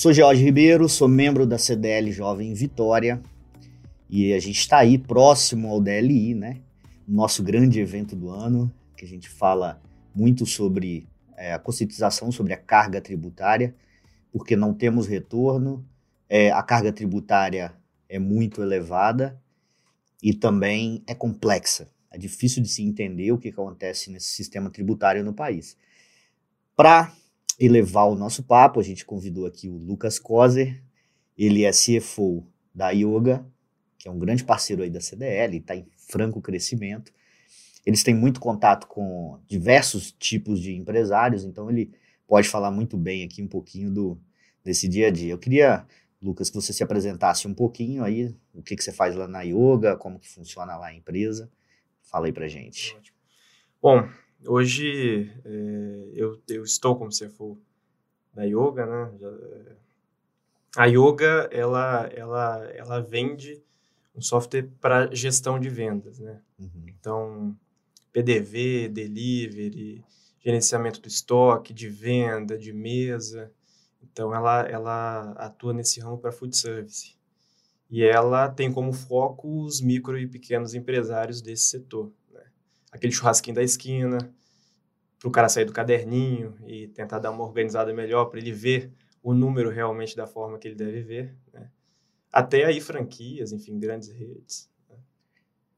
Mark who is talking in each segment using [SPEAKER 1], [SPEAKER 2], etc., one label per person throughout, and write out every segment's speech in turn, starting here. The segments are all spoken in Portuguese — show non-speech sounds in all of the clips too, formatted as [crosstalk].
[SPEAKER 1] sou George Ribeiro, sou membro da CDL Jovem Vitória e a gente está aí próximo ao DLI, né? Nosso grande evento do ano, que a gente fala muito sobre é, a conscientização sobre a carga tributária, porque não temos retorno, é, a carga tributária é muito elevada e também é complexa. É difícil de se entender o que acontece nesse sistema tributário no país. Para elevar o nosso papo, a gente convidou aqui o Lucas Kozer, ele é CFO da Yoga, que é um grande parceiro aí da CDL, está em franco crescimento. Eles têm muito contato com diversos tipos de empresários, então ele pode falar muito bem aqui um pouquinho do, desse dia a dia. Eu queria, Lucas, que você se apresentasse um pouquinho aí, o que, que você faz lá na Yoga, como que funciona lá a empresa. Fala aí pra gente.
[SPEAKER 2] Bom, hoje é, eu, eu estou como CFO da Yoga, né? É, a Yoga, ela, ela, ela vende um software para gestão de vendas, né? Uhum. Então, PDV, delivery, gerenciamento do estoque, de venda, de mesa. Então, ela, ela atua nesse ramo para food service. E ela tem como foco os micro e pequenos empresários desse setor. Aquele churrasquinho da esquina, para o cara sair do caderninho e tentar dar uma organizada melhor para ele ver o número realmente da forma que ele deve ver. Né? Até aí franquias, enfim, grandes redes. Né?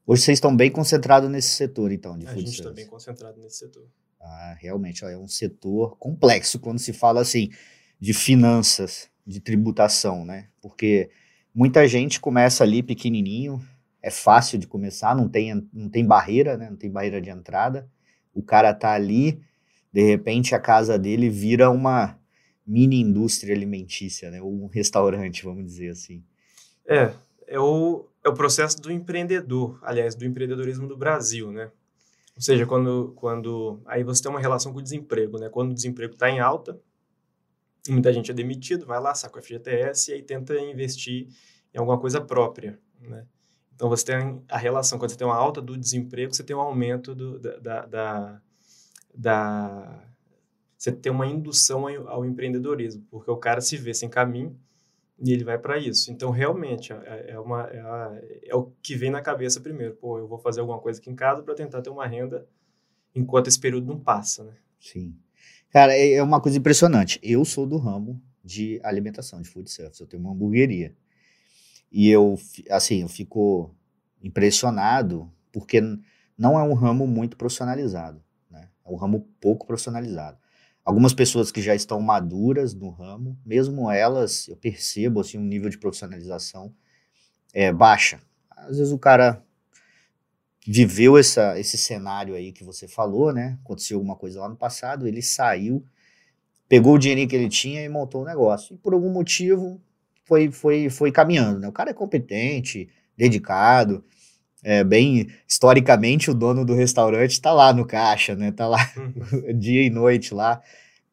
[SPEAKER 1] Hoje vocês estão bem concentrados nesse setor, então,
[SPEAKER 2] de A gente está bem concentrado nesse setor.
[SPEAKER 1] Ah, realmente, ó, é um setor complexo quando se fala assim de finanças, de tributação, né? Porque Muita gente começa ali pequenininho, é fácil de começar, não tem, não tem barreira, né? Não tem barreira de entrada. O cara tá ali, de repente a casa dele vira uma mini indústria alimentícia, né? Ou um restaurante, vamos dizer assim.
[SPEAKER 2] É, é o, é o processo do empreendedor, aliás, do empreendedorismo do Brasil, né? Ou seja, quando, quando aí você tem uma relação com o desemprego, né? Quando o desemprego está em alta, muita gente é demitido, vai lá, saca o FGTS e aí tenta investir em alguma coisa própria, né? Então, você tem a relação, quando você tem uma alta do desemprego, você tem um aumento do, da, da, da, da Você tem uma indução ao, empreendedorismo, porque o cara se vê sem caminho e ele vai para isso. Então, realmente, é, é, uma, é, a, é, o que vem na cabeça primeiro. Pô, eu vou fazer alguma coisa aqui em casa para tentar ter uma renda enquanto esse período não passa, né?
[SPEAKER 1] Sim. Cara, é, é uma coisa impressionante. Eu sou do ramo de alimentação, de food service. Eu tenho uma hamburgueria. E eu, assim, eu fico impressionado porque não é um ramo muito profissionalizado, né? É um ramo pouco profissionalizado. Algumas pessoas que já estão maduras no ramo, mesmo elas, eu percebo assim um nível de profissionalização é baixa. Às vezes o cara viveu essa, esse cenário aí que você falou, né? Aconteceu alguma coisa lá no passado, ele saiu, pegou o dinheiro que ele tinha e montou o um negócio. E por algum motivo foi, foi, foi caminhando, né? O cara é competente, dedicado, é, bem historicamente o dono do restaurante está lá no caixa, né? Tá lá uhum. [laughs] dia e noite lá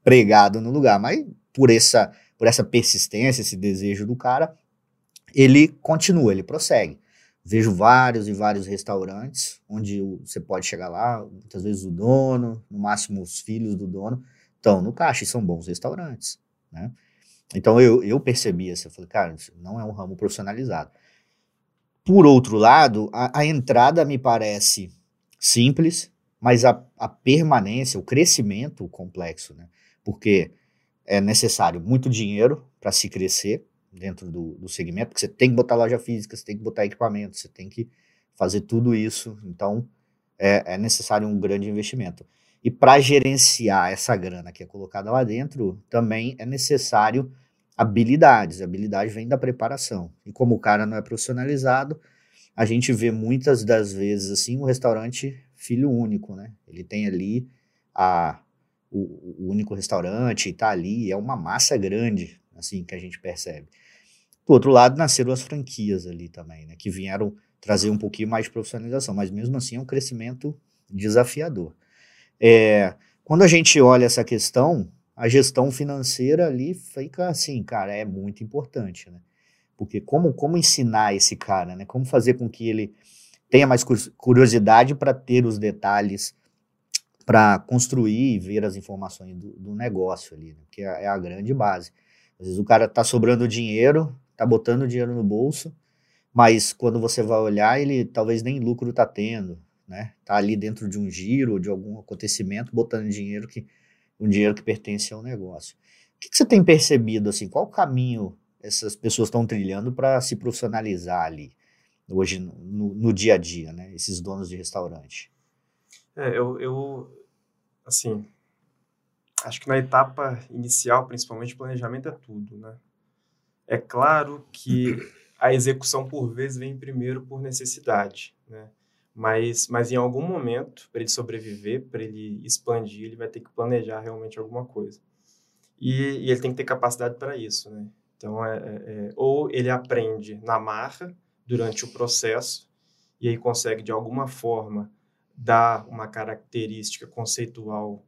[SPEAKER 1] pregado no lugar, mas por essa por essa persistência, esse desejo do cara, ele continua, ele prossegue. Vejo vários e vários restaurantes onde você pode chegar lá, muitas vezes o dono, no máximo os filhos do dono, estão no caixa e são bons restaurantes, né? Então eu, eu percebi assim, eu falei, cara, isso não é um ramo profissionalizado. Por outro lado, a, a entrada me parece simples, mas a, a permanência, o crescimento complexo, né? Porque é necessário muito dinheiro para se crescer, dentro do, do segmento, porque você tem que botar loja física, você tem que botar equipamento, você tem que fazer tudo isso. Então, é, é necessário um grande investimento. E para gerenciar essa grana que é colocada lá dentro, também é necessário habilidades. Habilidade vem da preparação. E como o cara não é profissionalizado, a gente vê muitas das vezes assim um restaurante filho único, né? Ele tem ali a, o, o único restaurante, está ali, é uma massa grande, assim que a gente percebe. Do outro lado, nasceram as franquias ali também, né, que vieram trazer um pouquinho mais de profissionalização, mas mesmo assim é um crescimento desafiador. É, quando a gente olha essa questão, a gestão financeira ali fica assim, cara, é muito importante, né? Porque como, como ensinar esse cara, né? Como fazer com que ele tenha mais curiosidade para ter os detalhes, para construir e ver as informações do, do negócio ali, né? que é, é a grande base. Às vezes o cara tá sobrando dinheiro, tá botando dinheiro no bolso, mas quando você vai olhar, ele talvez nem lucro tá tendo, né? Tá ali dentro de um giro, de algum acontecimento, botando dinheiro que um dinheiro que pertence ao negócio. O que, que você tem percebido assim? Qual o caminho essas pessoas estão trilhando para se profissionalizar ali hoje no, no, dia a dia, né? Esses donos de restaurante.
[SPEAKER 2] É, eu, eu assim, acho que na etapa inicial, principalmente, planejamento é tudo, né? É claro que a execução, por vezes, vem primeiro por necessidade, né? Mas, mas em algum momento, para ele sobreviver, para ele expandir, ele vai ter que planejar realmente alguma coisa. E, e ele tem que ter capacidade para isso, né? Então, é, é, é, ou ele aprende na marra, durante o processo, e aí consegue, de alguma forma, dar uma característica conceitual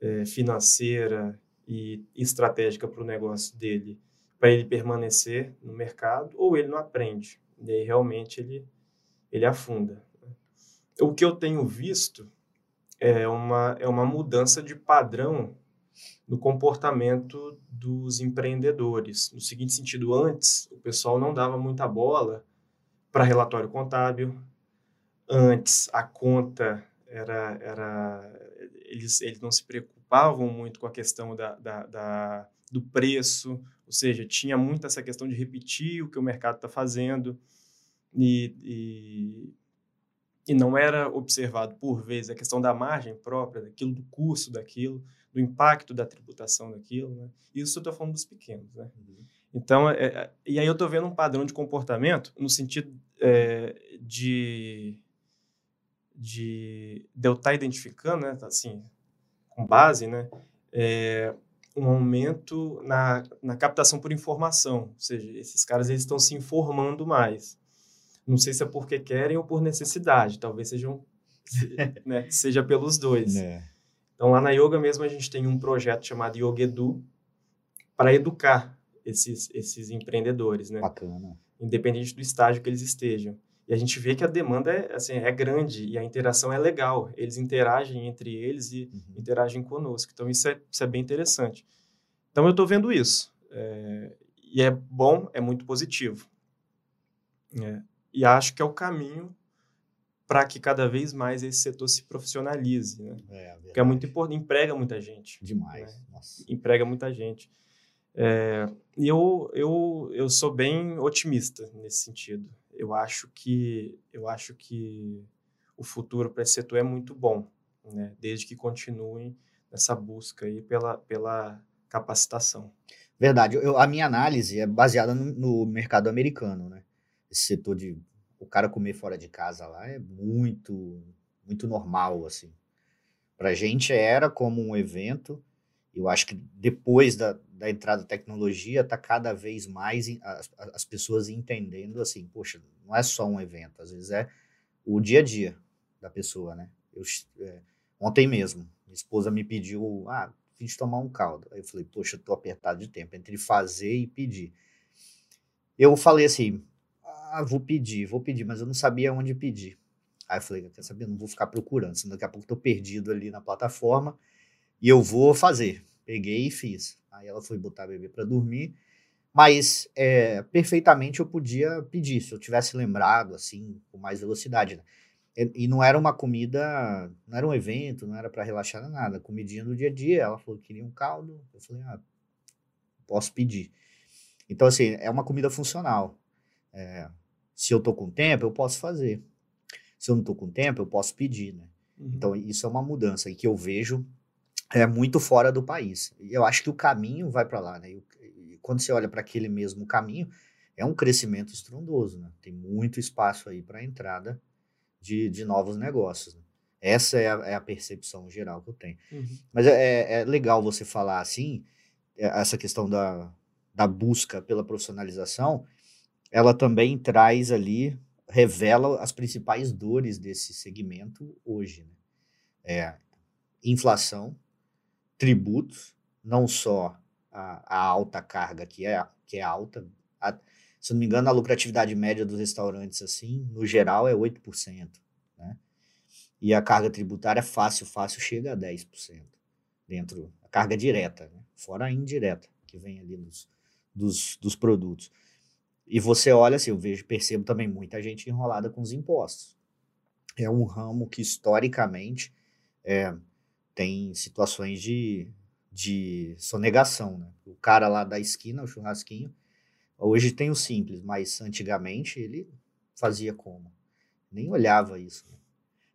[SPEAKER 2] é, financeira e estratégica para o negócio dele, para ele permanecer no mercado, ou ele não aprende, e aí realmente ele, ele afunda. O que eu tenho visto é uma, é uma mudança de padrão no comportamento dos empreendedores. No seguinte sentido, antes o pessoal não dava muita bola para relatório contábil, antes a conta era, era eles, eles não se preocupavam muito com a questão da, da, da do preço, ou seja, tinha muito essa questão de repetir o que o mercado está fazendo e, e, e, não era observado, por vezes, a questão da margem própria, daquilo, do custo daquilo, do impacto da tributação daquilo. Né? Isso eu estou falando dos pequenos. Né? Uhum. Então, é, é, e aí eu estou vendo um padrão de comportamento no sentido é, de de, de eu estar tá identificando, né, assim, com base, né, é, um aumento na, na captação por informação, ou seja, esses caras eles estão se informando mais. Não sei se é porque querem ou por necessidade, talvez sejam, [laughs] né, seja pelos dois. É. Então lá na Yoga mesmo a gente tem um projeto chamado Yoga Edu para educar esses, esses empreendedores, né?
[SPEAKER 1] Bacana.
[SPEAKER 2] Independente do estágio que eles estejam. E a gente vê que a demanda é, assim, é grande e a interação é legal. Eles interagem entre eles e uhum. interagem conosco. Então, isso é, isso é bem interessante. Então, eu estou vendo isso. É, e é bom, é muito positivo. É, e acho que é o caminho para que cada vez mais esse setor se profissionalize, né? É, Porque é muito importante, emprega muita gente.
[SPEAKER 1] Demais,
[SPEAKER 2] né? Emprega muita gente. É, e eu, eu, eu sou bem otimista nesse sentido eu acho que eu acho que o futuro para esse setor é muito bom, né? Desde que continuem nessa busca aí pela, pela capacitação.
[SPEAKER 1] Verdade. Eu, a minha análise é baseada no, no, mercado americano, né? Esse setor de o cara comer fora de casa lá é muito muito normal assim. Para gente era como um evento. Eu acho que depois da, da entrada da tecnologia, está cada vez mais as, as pessoas entendendo assim, poxa, não é só um evento, às vezes é o dia a dia da pessoa, né? Eu, é, ontem mesmo, minha esposa me pediu, ah, fim de tomar um caldo. Aí eu falei, poxa, tô apertado de tempo entre fazer e pedir. Eu falei assim, ah, vou pedir, vou pedir, mas eu não sabia onde pedir. Aí eu falei, quer saber, não vou ficar procurando, senão daqui a pouco tô perdido ali na plataforma e eu vou fazer. Peguei e fiz. Aí ela foi botar a bebê para dormir, mas é, perfeitamente eu podia pedir, se eu tivesse lembrado, assim, com mais velocidade. Né? E, e, não era uma comida, não era um evento, não era para relaxar nada, comidinha do dia a dia. Ela falou que queria um caldo, eu falei, ah, posso pedir. Então, assim, é uma comida funcional. É, se eu tô com tempo, eu posso fazer. Se eu não tô com tempo, eu posso pedir, né? Uhum. Então, isso é uma mudança e que eu vejo é muito fora do país. E eu acho que o caminho vai para lá, né? E, quando você olha para aquele mesmo caminho, é um crescimento estrondoso, né? Tem muito espaço aí para entrada de, de novos negócios. Né? Essa é a, é a, percepção geral que eu tenho. Uhum. Mas é, é, legal você falar assim, é, essa questão da, da busca pela profissionalização, ela também traz ali, revela as principais dores desse segmento hoje. Né? É inflação, tributos, não só a, a alta carga, que é, que é alta. A, se não me engano, a lucratividade média dos restaurantes, assim, no geral, é 8%. Né? E a carga tributária fácil, fácil, chega a 10% dentro, a carga direta, né? fora a indireta, que vem ali dos, dos produtos. E você olha assim, eu vejo, percebo também muita gente enrolada com os impostos. É um ramo que historicamente é, tem situações de, de sonegação, né? O cara lá da esquina, o churrasquinho, hoje tem o simples, mas antigamente ele fazia como? Nem olhava isso. Né?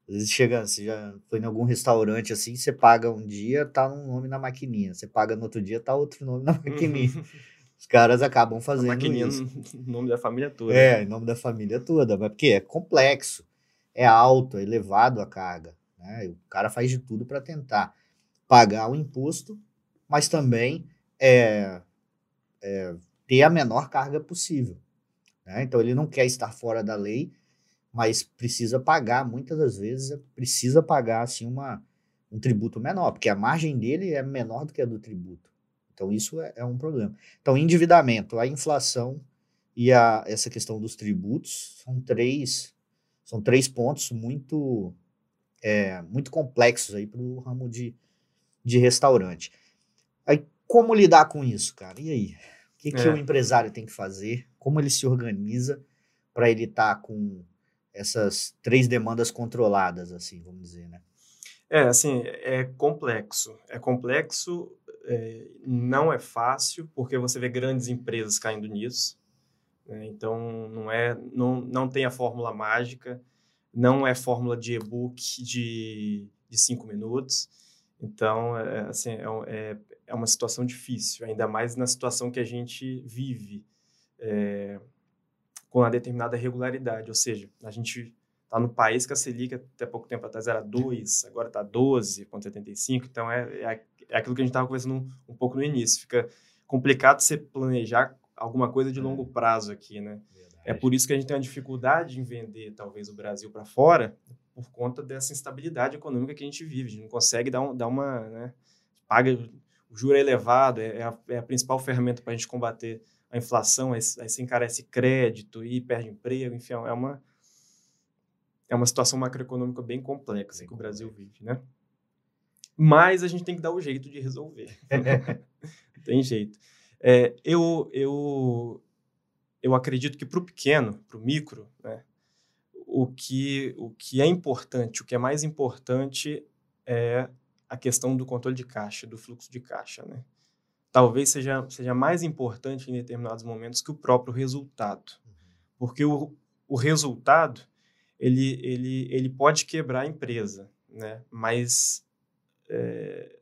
[SPEAKER 1] Às vezes chega, você já foi em algum restaurante assim, você paga um dia, tá um nome na maquininha. Você paga no outro dia, tá outro nome na maquininha. [laughs] Os caras acabam fazendo a maquininha isso.
[SPEAKER 2] em nome da família toda.
[SPEAKER 1] É, em nome da família toda. Mas porque é complexo, é alto, é elevado a carga. Né? O cara faz de tudo para tentar pagar o imposto, mas também é, é, ter a menor carga possível. Né? Então ele não quer estar fora da lei, mas precisa pagar, muitas das vezes, precisa pagar assim, uma, um tributo menor, porque a margem dele é menor do que a do tributo. Então, isso é, é um problema. Então, endividamento, a inflação e a, essa questão dos tributos são três, são três pontos muito, é, muito complexos aí para o ramo de, de restaurante. Aí, como lidar com isso, cara? E aí? O que, que é. o empresário tem que fazer? Como ele se organiza para ele estar tá com essas três demandas controladas, assim, vamos dizer, né?
[SPEAKER 2] É, assim, é complexo. É complexo é, não é fácil, porque você vê grandes empresas caindo nisso. Né? Então, não, é, não, não tem a fórmula mágica, não é fórmula de e-book de, de cinco minutos. Então, é, assim, é, é, é uma situação difícil, ainda mais na situação que a gente vive é, com uma determinada regularidade. Ou seja, a gente está no país que a Selic até pouco tempo atrás era 2, agora está 12,75, então é, é, é aquilo que a gente estava conversando um, pouco no início. Fica complicado você planejar alguma coisa de longo é. prazo aqui, né? Verdade. É por isso que a gente tem uma dificuldade em vender, talvez, o Brasil para fora, por conta dessa instabilidade econômica que a gente vive. A gente não consegue dar, um, dar uma. Né, paga, o juro é elevado, é, é, a, é a principal ferramenta para a gente combater a inflação, aí, aí você encarece crédito e perde emprego, enfim, é uma, é uma situação macroeconômica bem complexa bem que o Brasil vive, né? Mas a gente tem que dar o jeito de resolver. [laughs] tem jeito. É, eu, eu, eu acredito que para o pequeno, para o micro, né, o, que, o que é importante, o que é mais importante é a questão do controle de caixa, do fluxo de caixa. Né? Talvez seja, seja mais importante em determinados momentos que o próprio resultado. Porque o, o resultado ele, ele, ele pode quebrar a empresa, né? mas é,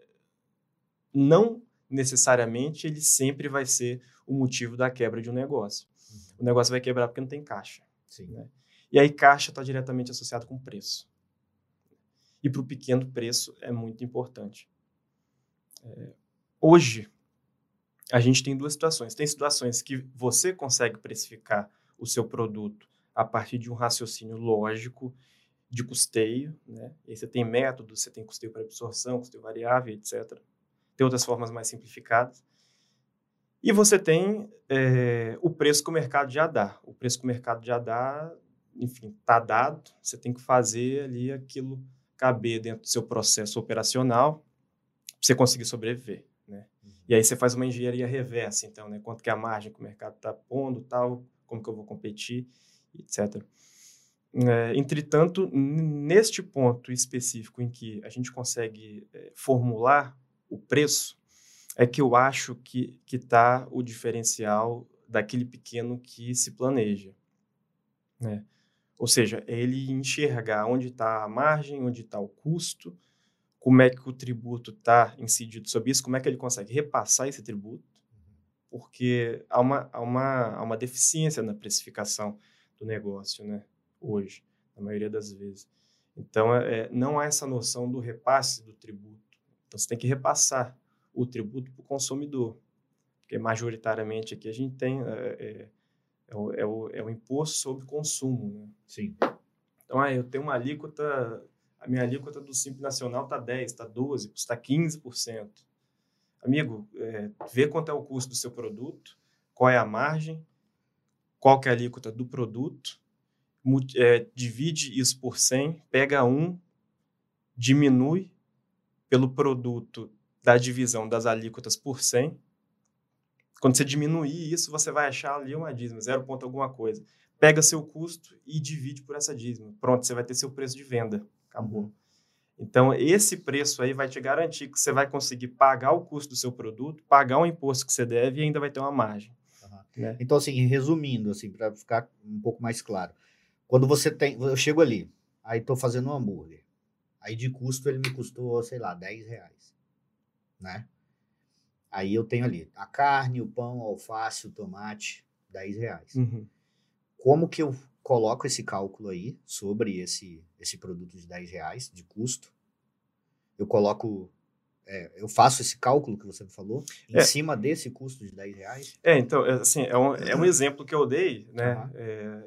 [SPEAKER 2] não necessariamente ele sempre vai ser o motivo da quebra de um negócio. Uhum. O negócio vai quebrar porque não tem caixa. Né? E aí caixa está diretamente associado com preço. E para o pequeno preço é muito importante. É, hoje, a gente tem duas situações. Tem situações que você consegue precificar o seu produto a partir de um raciocínio lógico de custeio, né? E aí você tem métodos, você tem custeio para absorção, custeio variável, etc. Tem outras formas mais simplificadas. E você tem é, o preço que o mercado já dá. O preço que o mercado já dá, enfim, está dado. Você tem que fazer ali aquilo caber dentro do seu processo operacional para você conseguir sobreviver, né? Uhum. E aí você faz uma engenharia reversa, então, né? Quanto que é a margem que o mercado está pondo, tal, como que eu vou competir, etc. É, entretanto, neste ponto específico em que a gente consegue é, formular o preço, é que eu acho que está o diferencial daquele pequeno que se planeja. Né? Ou seja, é ele enxergar onde está a margem, onde está o custo, como é que o tributo está incidido sobre isso, como é que ele consegue repassar esse tributo, porque há uma, há uma, há uma deficiência na precificação do negócio. Né? Hoje, na maioria das vezes. Então, é, é, não há essa noção do repasse do tributo. Então, você tem que repassar o tributo para o consumidor, porque majoritariamente aqui a gente tem é, é, é, o, é, o, é o imposto sobre consumo. Né?
[SPEAKER 1] Sim.
[SPEAKER 2] Então, ah, eu tenho uma alíquota, a minha alíquota do Simples Nacional está 10%, está 12%, está 15%. Amigo, é, vê quanto é o custo do seu produto, qual é a margem, qual que é a alíquota do produto, é, divide isso por 100, pega um, diminui pelo produto da divisão das alíquotas por 100 Quando você diminuir isso, você vai achar ali uma dízima, zero ponto alguma coisa. Pega seu custo e divide por essa dízima. Pronto, você vai ter seu preço de venda. Acabou. Uhum. Então, esse preço aí vai te garantir que você vai conseguir pagar o custo do seu produto, pagar o imposto que você deve e ainda vai ter uma margem.
[SPEAKER 1] Uhum. Né? Então, assim, resumindo, assim, para ficar um pouco mais claro. Quando você tem. Eu chego ali, aí estou fazendo um hambúrguer. Aí de custo ele me custou, sei lá, 10 reais. Né? Aí eu tenho ali a carne, o pão, o alface, o tomate, 10 reais. Uhum. Como que eu coloco esse cálculo aí sobre esse, esse produto de 10 reais de custo? Eu coloco é, eu faço esse cálculo que você falou em é. cima desse custo de 10 reais?
[SPEAKER 2] É, então, é, assim, é um, é um exemplo que eu dei, né? Uhum. É,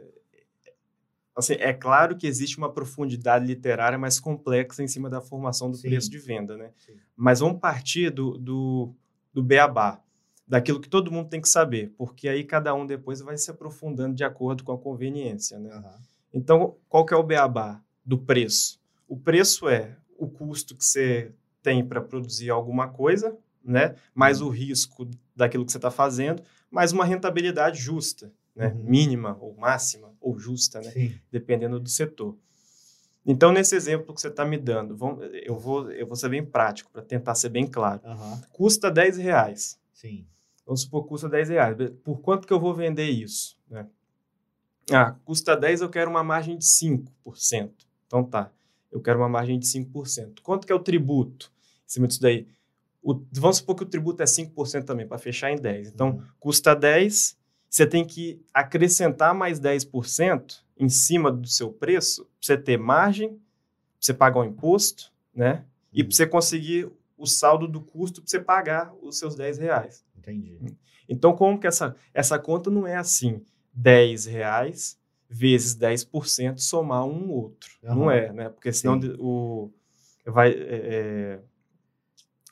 [SPEAKER 2] Assim, é claro que existe uma profundidade literária mais complexa em cima da formação do Sim. preço de venda, né? Sim. Mas vamos partir do, do, do beabá, daquilo que todo mundo tem que saber, porque aí cada um depois vai se aprofundando de acordo com a conveniência, né? Uhum. Então, qual que é o beabá do preço? O preço é o custo que você tem para produzir alguma coisa, né? Mais uhum. o risco daquilo que você está fazendo, mais uma rentabilidade justa né? Uhum. mínima ou máxima ou justa, né? dependendo do setor. Então, nesse exemplo que você está me dando, vamos, eu, vou, eu vou ser bem prático para tentar ser bem claro. Uhum. Custa 10 reais. Sim. Vamos supor que custa 10 reais. Por quanto que eu vou vender isso? Né? Ah, custa 10, eu quero uma margem de 5%. Então tá, eu quero uma margem de 5%. Quanto que é o tributo em cima disso daí? O, vamos supor que o tributo é 5% também, para fechar em 10. Então, uhum. custa 10, você tem que acrescentar mais 10% em cima do seu preço para você ter margem, para você pagar o imposto, né? E para você conseguir o saldo do custo para você pagar os seus 10 reais.
[SPEAKER 1] Entendi.
[SPEAKER 2] Então, como que essa, essa conta não é assim? 10 reais vezes 10% somar um outro. Uhum. Não é, né? Porque senão Sim. o, vai... É, é,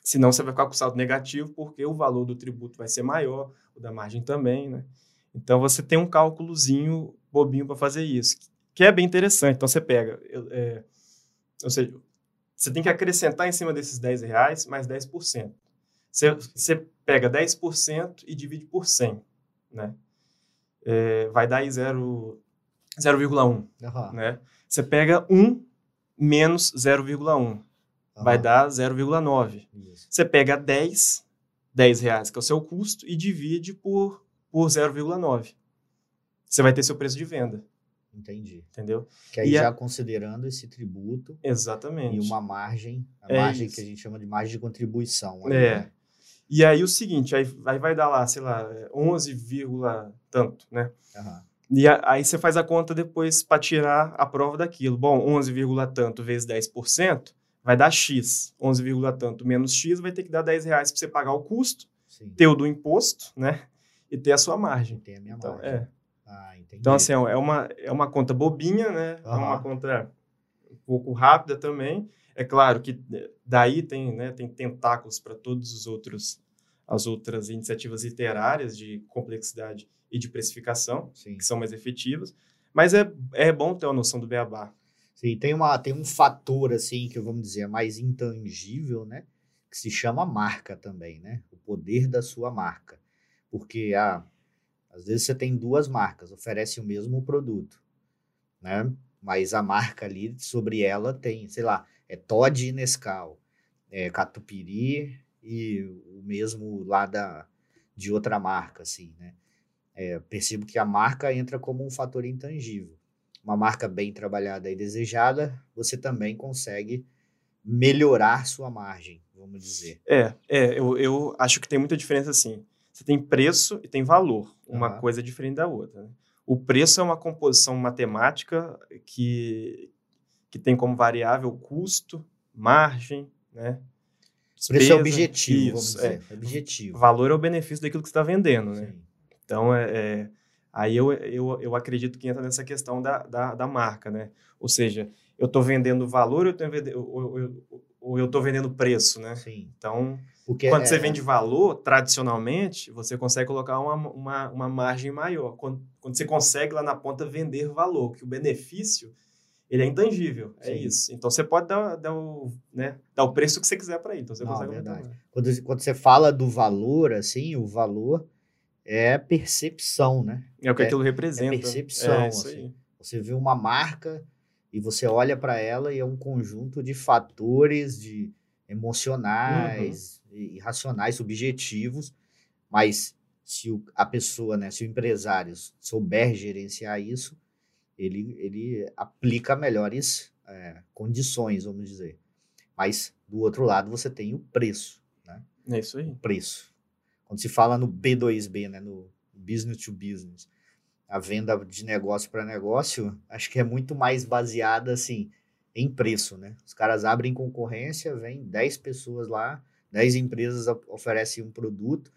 [SPEAKER 2] senão você vai ficar com saldo negativo porque o valor do tributo vai ser maior, o da margem também, né? Então você tem um cálculozinho bobinho para fazer isso, que é bem interessante. Então você pega, é, ou seja, você tem que acrescentar em cima desses 10 reais mais 10%. Você, você pega 10% e divide por 100, né? É, vai dar aí 0,1, uhum. né? Você pega 1 menos 0,1, uhum. vai dar 0,9. Você pega 10, 10 reais, que é o seu custo, e divide por por 0,9. Você vai ter seu preço de venda.
[SPEAKER 1] Entendi.
[SPEAKER 2] Entendeu?
[SPEAKER 1] Que aí e já a... considerando esse tributo.
[SPEAKER 2] Exatamente.
[SPEAKER 1] E uma margem, a é margem isso. que a gente chama de margem de contribuição.
[SPEAKER 2] Aí, é. Né? E aí o seguinte, aí, aí vai dar lá, sei lá, 11, tanto, né? Uhum. E a, aí você faz a conta depois para tirar a prova daquilo. Bom, 11, tanto vezes 10% vai dar X. 11, tanto menos X vai ter que dar 10 reais para você pagar o custo, Sim. ter o do imposto, né? E ter a sua margem.
[SPEAKER 1] Tem a minha
[SPEAKER 2] então,
[SPEAKER 1] margem.
[SPEAKER 2] É. Ah, então, assim, é uma, é uma conta bobinha, né? Uhum. É uma conta um pouco rápida também. É claro que daí tem, né, tem tentáculos para todos os outros as outras iniciativas literárias de complexidade e de precificação, Sim. que são mais efetivas. Mas é, é bom ter uma noção do beabá.
[SPEAKER 1] Sim, tem, uma, tem um fator, assim, que vamos dizer, mais intangível, né? Que se chama marca também, né? O poder da sua marca. Porque, ah, às vezes você tem duas marcas, oferecem o mesmo produto, né? Mas a marca ali, sobre ela tem, sei lá, é Todd e Nescau, é Catupiry e o mesmo lá da, de outra marca, assim, né? É, percebo que a marca entra como um fator intangível. Uma marca bem trabalhada e desejada, você também consegue melhorar sua margem, vamos dizer.
[SPEAKER 2] É, é eu, eu acho que tem muita diferença, assim. Você tem preço e tem valor. Uma coisa é diferente da outra. Né? O preço é uma composição matemática que, que tem como variável custo, margem, né?
[SPEAKER 1] Despesa, preço é objetivo, isso, vamos dizer. É. Objetivo.
[SPEAKER 2] Valor é o benefício daquilo que você está vendendo, né? Sim. Então, é, é, aí eu, eu, eu acredito que entra nessa questão da, da, da marca, né? Ou seja, eu estou vendendo valor ou eu, eu, ou eu estou vendendo preço, né?
[SPEAKER 1] Sim.
[SPEAKER 2] Então, porque Quando é... você vende valor, tradicionalmente, você consegue colocar uma, uma, uma margem maior. Quando, quando, você consegue lá na ponta vender valor, que o benefício ele é intangível, é Sim. é isso. Então você pode dar, dar, o, né, dar o preço que você quiser para ele. Então você
[SPEAKER 1] Não,
[SPEAKER 2] consegue
[SPEAKER 1] verdade. Quando, quando você fala do valor, assim, o valor é percepção, né?
[SPEAKER 2] É o que é, aquilo representa. É
[SPEAKER 1] percepção. É assim. Você vê uma marca e você olha para ela e é um conjunto de fatores de emocionais, uhum. e racionais, subjetivos, mas se o, a pessoa, né, se o empresário souber gerenciar isso, ele, ele aplica melhores é, condições, vamos dizer. Mas do outro lado você tem o preço, né?
[SPEAKER 2] É isso aí.
[SPEAKER 1] O preço. Quando se fala no B2B, né, no business to business, a venda de negócio para negócio, acho que é muito mais baseada assim em preço, né? Os caras abrem concorrência, vem 10 pessoas lá, 10 empresas oferecem um produto,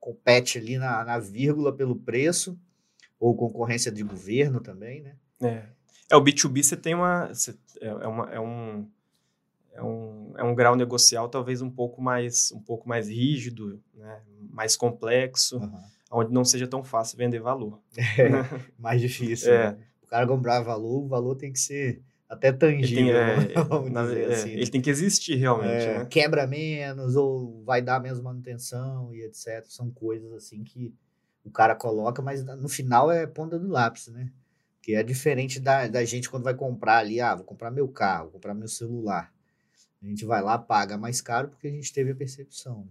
[SPEAKER 1] compete ali na, na vírgula pelo preço, ou concorrência de governo também, né?
[SPEAKER 2] É, é o B2B você tem uma, você, é, é, uma, é um é um, é um grau negocial talvez um pouco mais um pouco mais rígido, né? mais complexo. Uhum onde não seja tão fácil vender valor. [laughs]
[SPEAKER 1] É, mais difícil. É. Né? O cara comprar valor, o valor tem que ser até tangível. Ele tem, é, [laughs] na, assim,
[SPEAKER 2] ele tem que existir realmente. É,
[SPEAKER 1] né? Quebra menos, ou vai dar menos manutenção e etc. São coisas assim que o cara coloca, mas no final é ponta do lápis, né? Que é diferente da, da gente quando vai comprar ali, ah, vou comprar meu carro, vou comprar meu celular. A gente vai lá, paga mais caro porque a gente teve a percepção.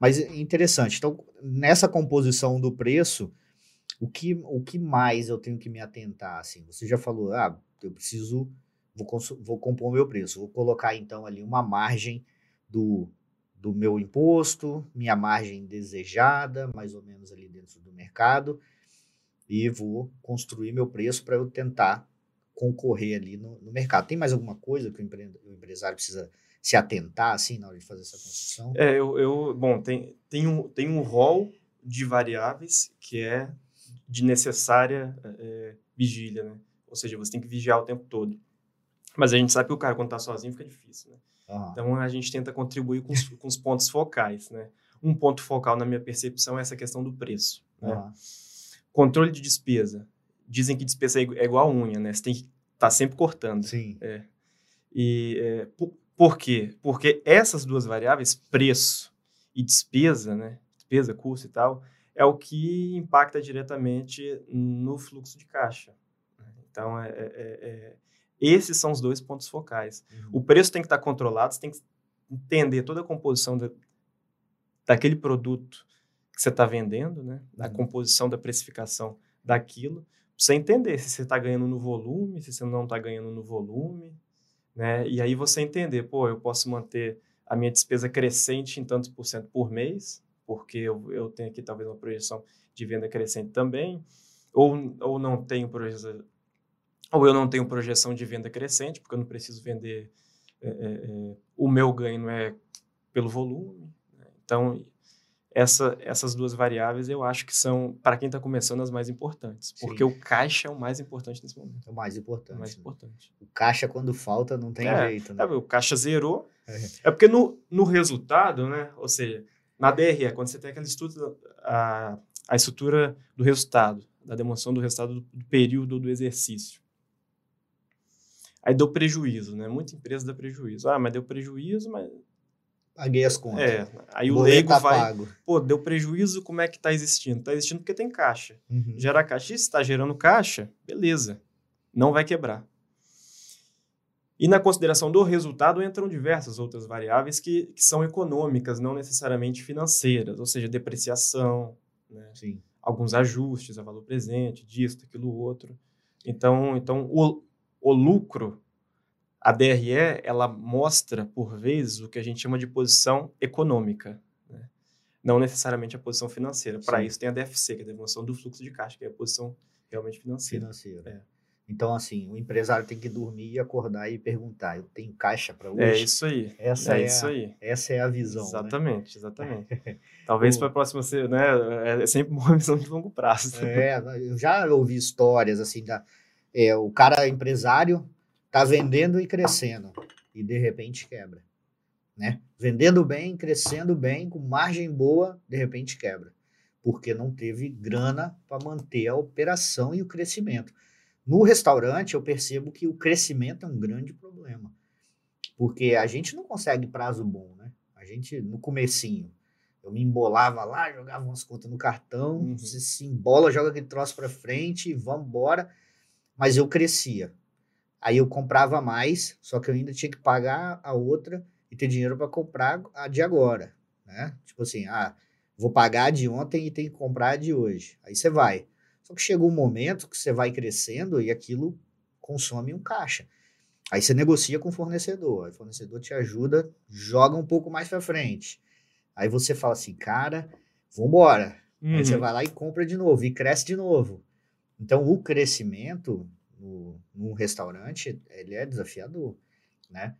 [SPEAKER 1] Mas é interessante. Então, nessa composição do preço, o que, o que mais eu tenho que me atentar? Assim? Você já falou, ah, eu preciso, vou, vou compor o meu preço. Vou colocar, então, ali uma margem do, do meu imposto, minha margem desejada, mais ou menos ali dentro do mercado, e vou construir meu preço para eu tentar concorrer ali no, no, mercado. Tem mais alguma coisa que o, empre, o empresário precisa se atentar, assim, na hora de fazer essa construção?
[SPEAKER 2] É, eu, eu bom, tem, tem, um, tem um rol de variáveis que é de necessária é, vigília, né? Ou seja, você tem que vigiar o tempo todo. Mas a gente sabe que o cara, quando está sozinho, fica difícil, né? Uhum. Então, a gente tenta contribuir com os, com os, pontos focais, né? Um ponto focal, na minha percepção, é essa questão do preço, né? Controle de despesa. Dizem que despesa é igual a unha, né? Você tem que estar tá sempre cortando.
[SPEAKER 1] Sim.
[SPEAKER 2] É. E é, por quê? Porque essas duas variáveis, preço e despesa, né? Despesa, custo e tal, é o que impacta diretamente no fluxo de caixa. Então, é, é, é, é esses são os dois pontos focais. Uhum. O preço tem que estar controlado, você tem que entender toda a composição da, daquele produto que você está vendendo, né? Da uhum. composição da precificação daquilo, para você entender se você está ganhando no volume, se você não está ganhando no volume, né? E aí você entender, pô, eu posso manter a minha despesa crescente em tantos por cento por mês, porque eu, eu tenho aqui talvez uma projeção de venda crescente também, ou, ou não tenho projeção, ou eu não tenho projeção de venda crescente, porque eu não preciso vender, é, é, é o meu ganho é pelo volume. Né? Então, essa, essas duas variáveis eu acho que são, para quem está começando, as mais importantes. Sim. Porque o caixa é o mais importante nesse momento.
[SPEAKER 1] É o mais importante. É
[SPEAKER 2] o mais importante.
[SPEAKER 1] O caixa, quando falta, não tem é, jeito, né? É,
[SPEAKER 2] o caixa zerou. É. é, porque no, no resultado, né? Ou seja, na DRE, quando você tem aquele estudo, a, a estrutura do resultado, da demonstração do resultado do, do período do exercício. Aí deu prejuízo, né? Muita empresa dá prejuízo. Ah, mas deu prejuízo, mas
[SPEAKER 1] paguei as contas.
[SPEAKER 2] É, aí o leigo tá vai, pago. pô, deu prejuízo, como é que tá existindo? Tá existindo porque tem caixa. Uhum. Gera caixa. se está gerando caixa, beleza, não vai quebrar. E na consideração do resultado entram diversas outras variáveis que, que são econômicas, não necessariamente financeiras, ou seja, depreciação, né? alguns ajustes a valor presente, disso, daquilo outro. Então, então o, o lucro a DRE, ela mostra, por vezes, o que a gente chama de posição econômica, né? não necessariamente a posição financeira. Para isso tem a DFC, que é a demonstração do fluxo de caixa, que é a posição realmente financeira.
[SPEAKER 1] Financeira. É. Então, assim, o empresário tem que dormir e acordar e perguntar: eu tenho caixa para hoje?
[SPEAKER 2] É isso aí.
[SPEAKER 1] Essa é,
[SPEAKER 2] é
[SPEAKER 1] isso a, aí. Essa é a visão.
[SPEAKER 2] Exatamente, né? exatamente. [laughs] Talvez para a próxima, né? É sempre uma [laughs] visão de longo prazo.
[SPEAKER 1] É, eu já ouvi histórias assim da. É, o cara empresário Está vendendo e crescendo e de repente quebra, né? Vendendo bem, crescendo bem, com margem boa, de repente quebra, porque não teve grana para manter a operação e o crescimento. No restaurante eu percebo que o crescimento é um grande problema, porque a gente não consegue prazo bom, né? A gente no comecinho, Eu me embolava lá, jogava umas contas no cartão,
[SPEAKER 2] Uhum.
[SPEAKER 1] você se embola, joga aquele troço pra frente e vamos embora. Mas eu crescia. Aí eu comprava mais, só que eu ainda tinha que pagar a outra e ter dinheiro para comprar a de agora, né? Tipo assim, ah, vou pagar a de ontem e tenho que comprar a de hoje. Aí você vai. Só que chega um momento que você vai crescendo e aquilo consome um caixa. Aí você negocia com o fornecedor, aí o fornecedor te ajuda, joga um pouco mais para frente. Aí você fala assim, cara, vambora. Aí você
[SPEAKER 2] Uhum.
[SPEAKER 1] vai lá e compra de novo e cresce de novo. Então o crescimento no, num restaurante, ele é desafiador, né?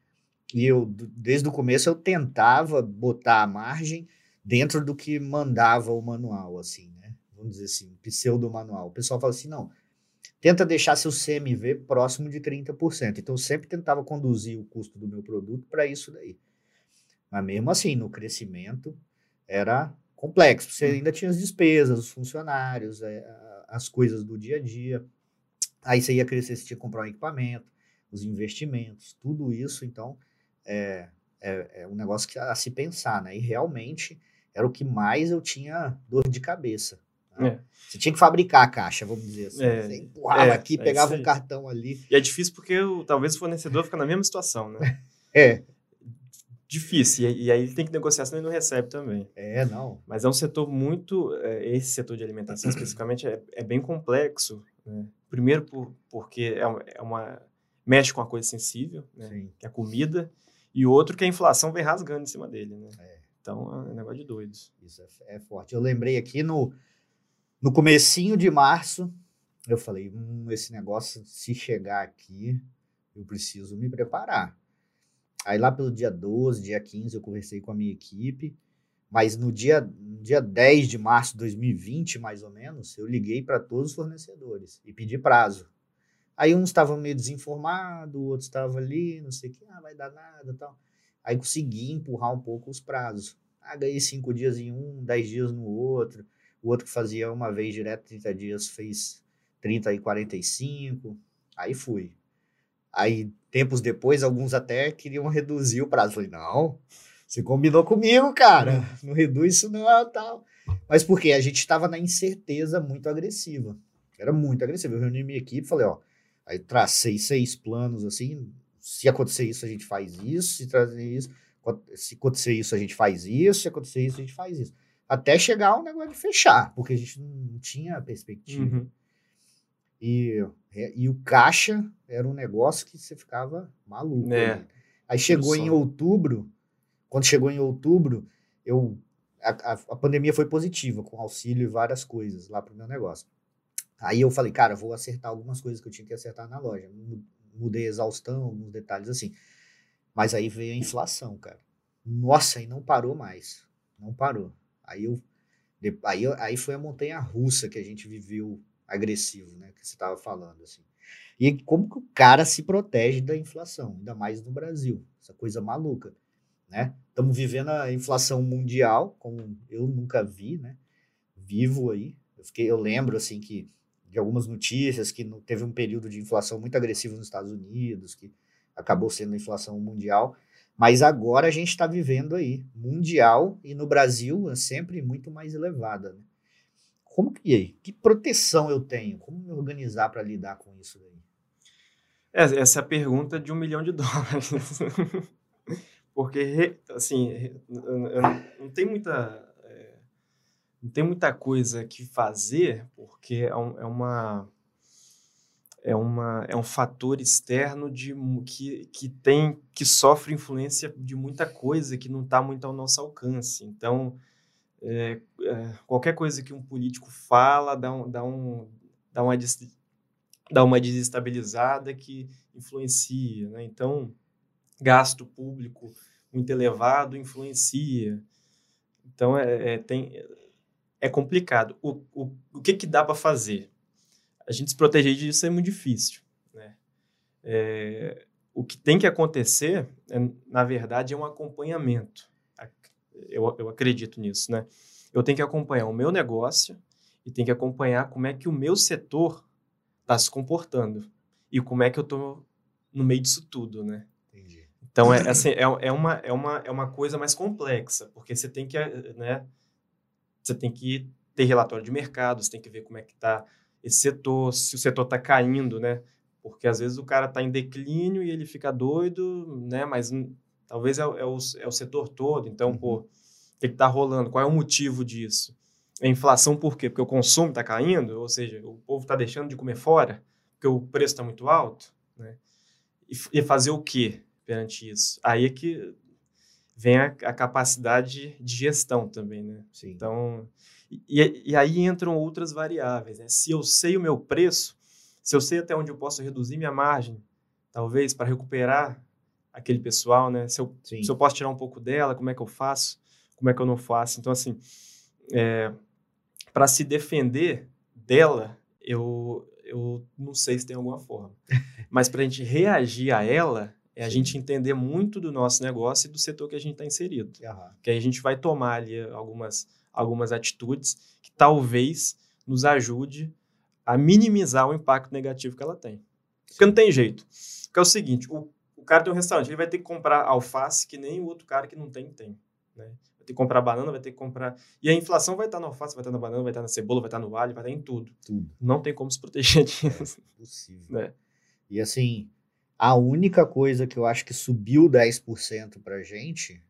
[SPEAKER 1] E eu, desde o começo, eu tentava botar a margem dentro do que mandava o manual, assim, né? Vamos dizer assim, pseudo-manual. O pessoal fala assim, não, tenta deixar seu CMV próximo de 30%. Então, eu sempre tentava conduzir o custo do meu produto para isso daí. Mas mesmo assim, no crescimento, era complexo. Você ainda tinha as despesas, os funcionários, é, as coisas do dia a dia. Aí você ia crescer, você tinha que comprar um equipamento, os investimentos, tudo isso, então, é, é, é um negócio que a se pensar, né? E realmente era o que mais eu tinha dor de cabeça. né?
[SPEAKER 2] É.
[SPEAKER 1] Você tinha que fabricar a caixa, vamos dizer assim.
[SPEAKER 2] É,
[SPEAKER 1] Você empurrava
[SPEAKER 2] é,
[SPEAKER 1] aqui,
[SPEAKER 2] é
[SPEAKER 1] pegava um cartão ali.
[SPEAKER 2] E é difícil porque o, talvez o fornecedor fica na mesma situação, né?
[SPEAKER 1] É,
[SPEAKER 2] Difícil. E, e aí ele tem que negociar, senão ele não recebe também.
[SPEAKER 1] é, não.
[SPEAKER 2] Mas é um setor muito. é, esse setor de alimentação, especificamente, é, é bem complexo. Né? Primeiro, por, porque é uma, é uma- mexe com a coisa sensível, né? Que é a comida. E outro, que a inflação vem rasgando em cima dele. Né?
[SPEAKER 1] É.
[SPEAKER 2] Então é um negócio de doidos.
[SPEAKER 1] Isso é, é forte. Eu lembrei aqui no, no comecinho de março, eu falei, hum, esse negócio, se chegar aqui, eu preciso me preparar. Aí lá pelo dia 12, dia 15, eu conversei com a minha equipe, mas no dia, dia 10 de março de 2020, mais ou menos, eu liguei para todos os fornecedores e pedi prazo. Aí uns estavam meio desinformados, outros estavam ali, não sei o que, ah, vai dar nada tal. Aí consegui empurrar um pouco os prazos. Ah, ganhei cinco dias em um, dez dias no outro. O outro que fazia uma vez direto 30 dias fez 30 e 45. Aí fui. Aí, tempos depois, alguns até queriam [laughs] reduzir o prazo. Falei, não, você combinou comigo, cara. Não reduz isso não, tal. Mas porque a gente estava na incerteza muito agressiva. Era muito agressiva. Eu reuni minha equipe e falei, ó, aí tracei seis planos assim. Se acontecer isso, a gente faz isso. Se trazer isso, se acontecer isso, a gente faz isso. Se acontecer isso, a gente faz isso. Até chegar ao negócio de fechar, porque a gente não tinha perspectiva.
[SPEAKER 2] Uhum.
[SPEAKER 1] E, e o caixa era um negócio que você ficava maluco.
[SPEAKER 2] É.
[SPEAKER 1] ali. Aí chegou em outubro, quando chegou em outubro, eu a, a, a pandemia foi positiva, com auxílio e várias coisas lá pro meu negócio. Aí eu falei, cara, vou acertar algumas coisas que eu tinha que acertar na loja. Mu- Mudei a exaustão, alguns detalhes assim. Mas aí veio a inflação, cara. Nossa, e não parou mais. Não parou. Aí eu aí, aí foi a montanha russa que a gente viveu agressivo, né? Que você estava falando, assim. E como que o cara se protege da inflação, ainda mais no Brasil, essa coisa maluca, né? Estamos vivendo a inflação mundial, como eu nunca vi, né? Vivo aí. Eu, fiquei, eu lembro, assim, que de algumas notícias que teve um período de inflação muito agressivo nos Estados Unidos, que acabou sendo a inflação mundial. Mas agora a gente está vivendo aí, mundial, e no Brasil é sempre muito mais elevada. Né? Como que, e aí, que proteção eu tenho? Como me organizar para lidar com isso daí?
[SPEAKER 2] É, essa é a pergunta de um milhão de dólares. [laughs] Porque, assim, não- tem muita. é, Não tem muita coisa que fazer, porque é, um- é uma. É, uma, é um fator externo de, que, que tem que sofre influência de muita coisa que não está muito ao nosso alcance. Então, é, é, qualquer coisa que um político fala dá, um, dá, um, dá, uma, dá uma desestabilizada que influencia. Né? Então, gasto público muito elevado influencia. Então, é, é, tem, é complicado. O, o, o que, que dá para fazer? A gente se proteger disso é muito difícil. Né? É, o que tem que acontecer, é, na verdade, é um acompanhamento. Ac- Eu, eu acredito nisso. Né? Eu tenho que acompanhar o meu negócio e tenho que acompanhar como é que o meu setor está se comportando e como é que eu estou no meio disso tudo. Né? Então, é, assim, é, é, uma, é, uma, é uma coisa mais complexa, porque você tem que, né, você tem que ter relatório de mercado, você tem que ver como é que está esse setor, se o setor está caindo, né? Porque às vezes o cara está em declínio e ele fica doido, né? Mas talvez é, é, o, é o setor todo, então, uhum. pô, o que está rolando? Qual é o motivo disso? A inflação por quê? Porque o consumo está caindo, ou seja, o povo está deixando de comer fora, porque o preço está muito alto, né? E, e fazer o quê? Perante isso. Aí é que vem a, a capacidade de gestão também, né? Sim. Então, e, e, aí entram outras variáveis, né? Se eu sei o meu preço, se eu sei até onde eu posso reduzir minha margem, talvez para recuperar aquele pessoal, né? Se eu, se eu posso tirar um pouco dela, como é que eu faço? Como é que eu não faço? Então, assim, é, para se defender dela, eu, eu não sei se tem alguma forma. [laughs] Mas para a gente reagir a ela, é a Sim. gente entender muito do nosso negócio e do setor que a gente está inserido. Uhum. Que aí a gente vai tomar ali algumas, algumas atitudes que talvez nos ajude a minimizar o impacto negativo que ela tem. Sim. Porque não tem jeito. Porque é o seguinte, o, o cara tem um restaurante, ele vai ter que comprar alface que nem o outro cara que não tem, tem. Né? Vai ter que comprar banana, vai ter que comprar... E a inflação vai estar na alface, vai estar na banana, vai estar na cebola, vai estar no alho, vai estar em tudo. tudo. Não tem como se proteger [laughs] disso.
[SPEAKER 1] É possível. Né? E assim, a única coisa que eu acho que subiu 10% para gente,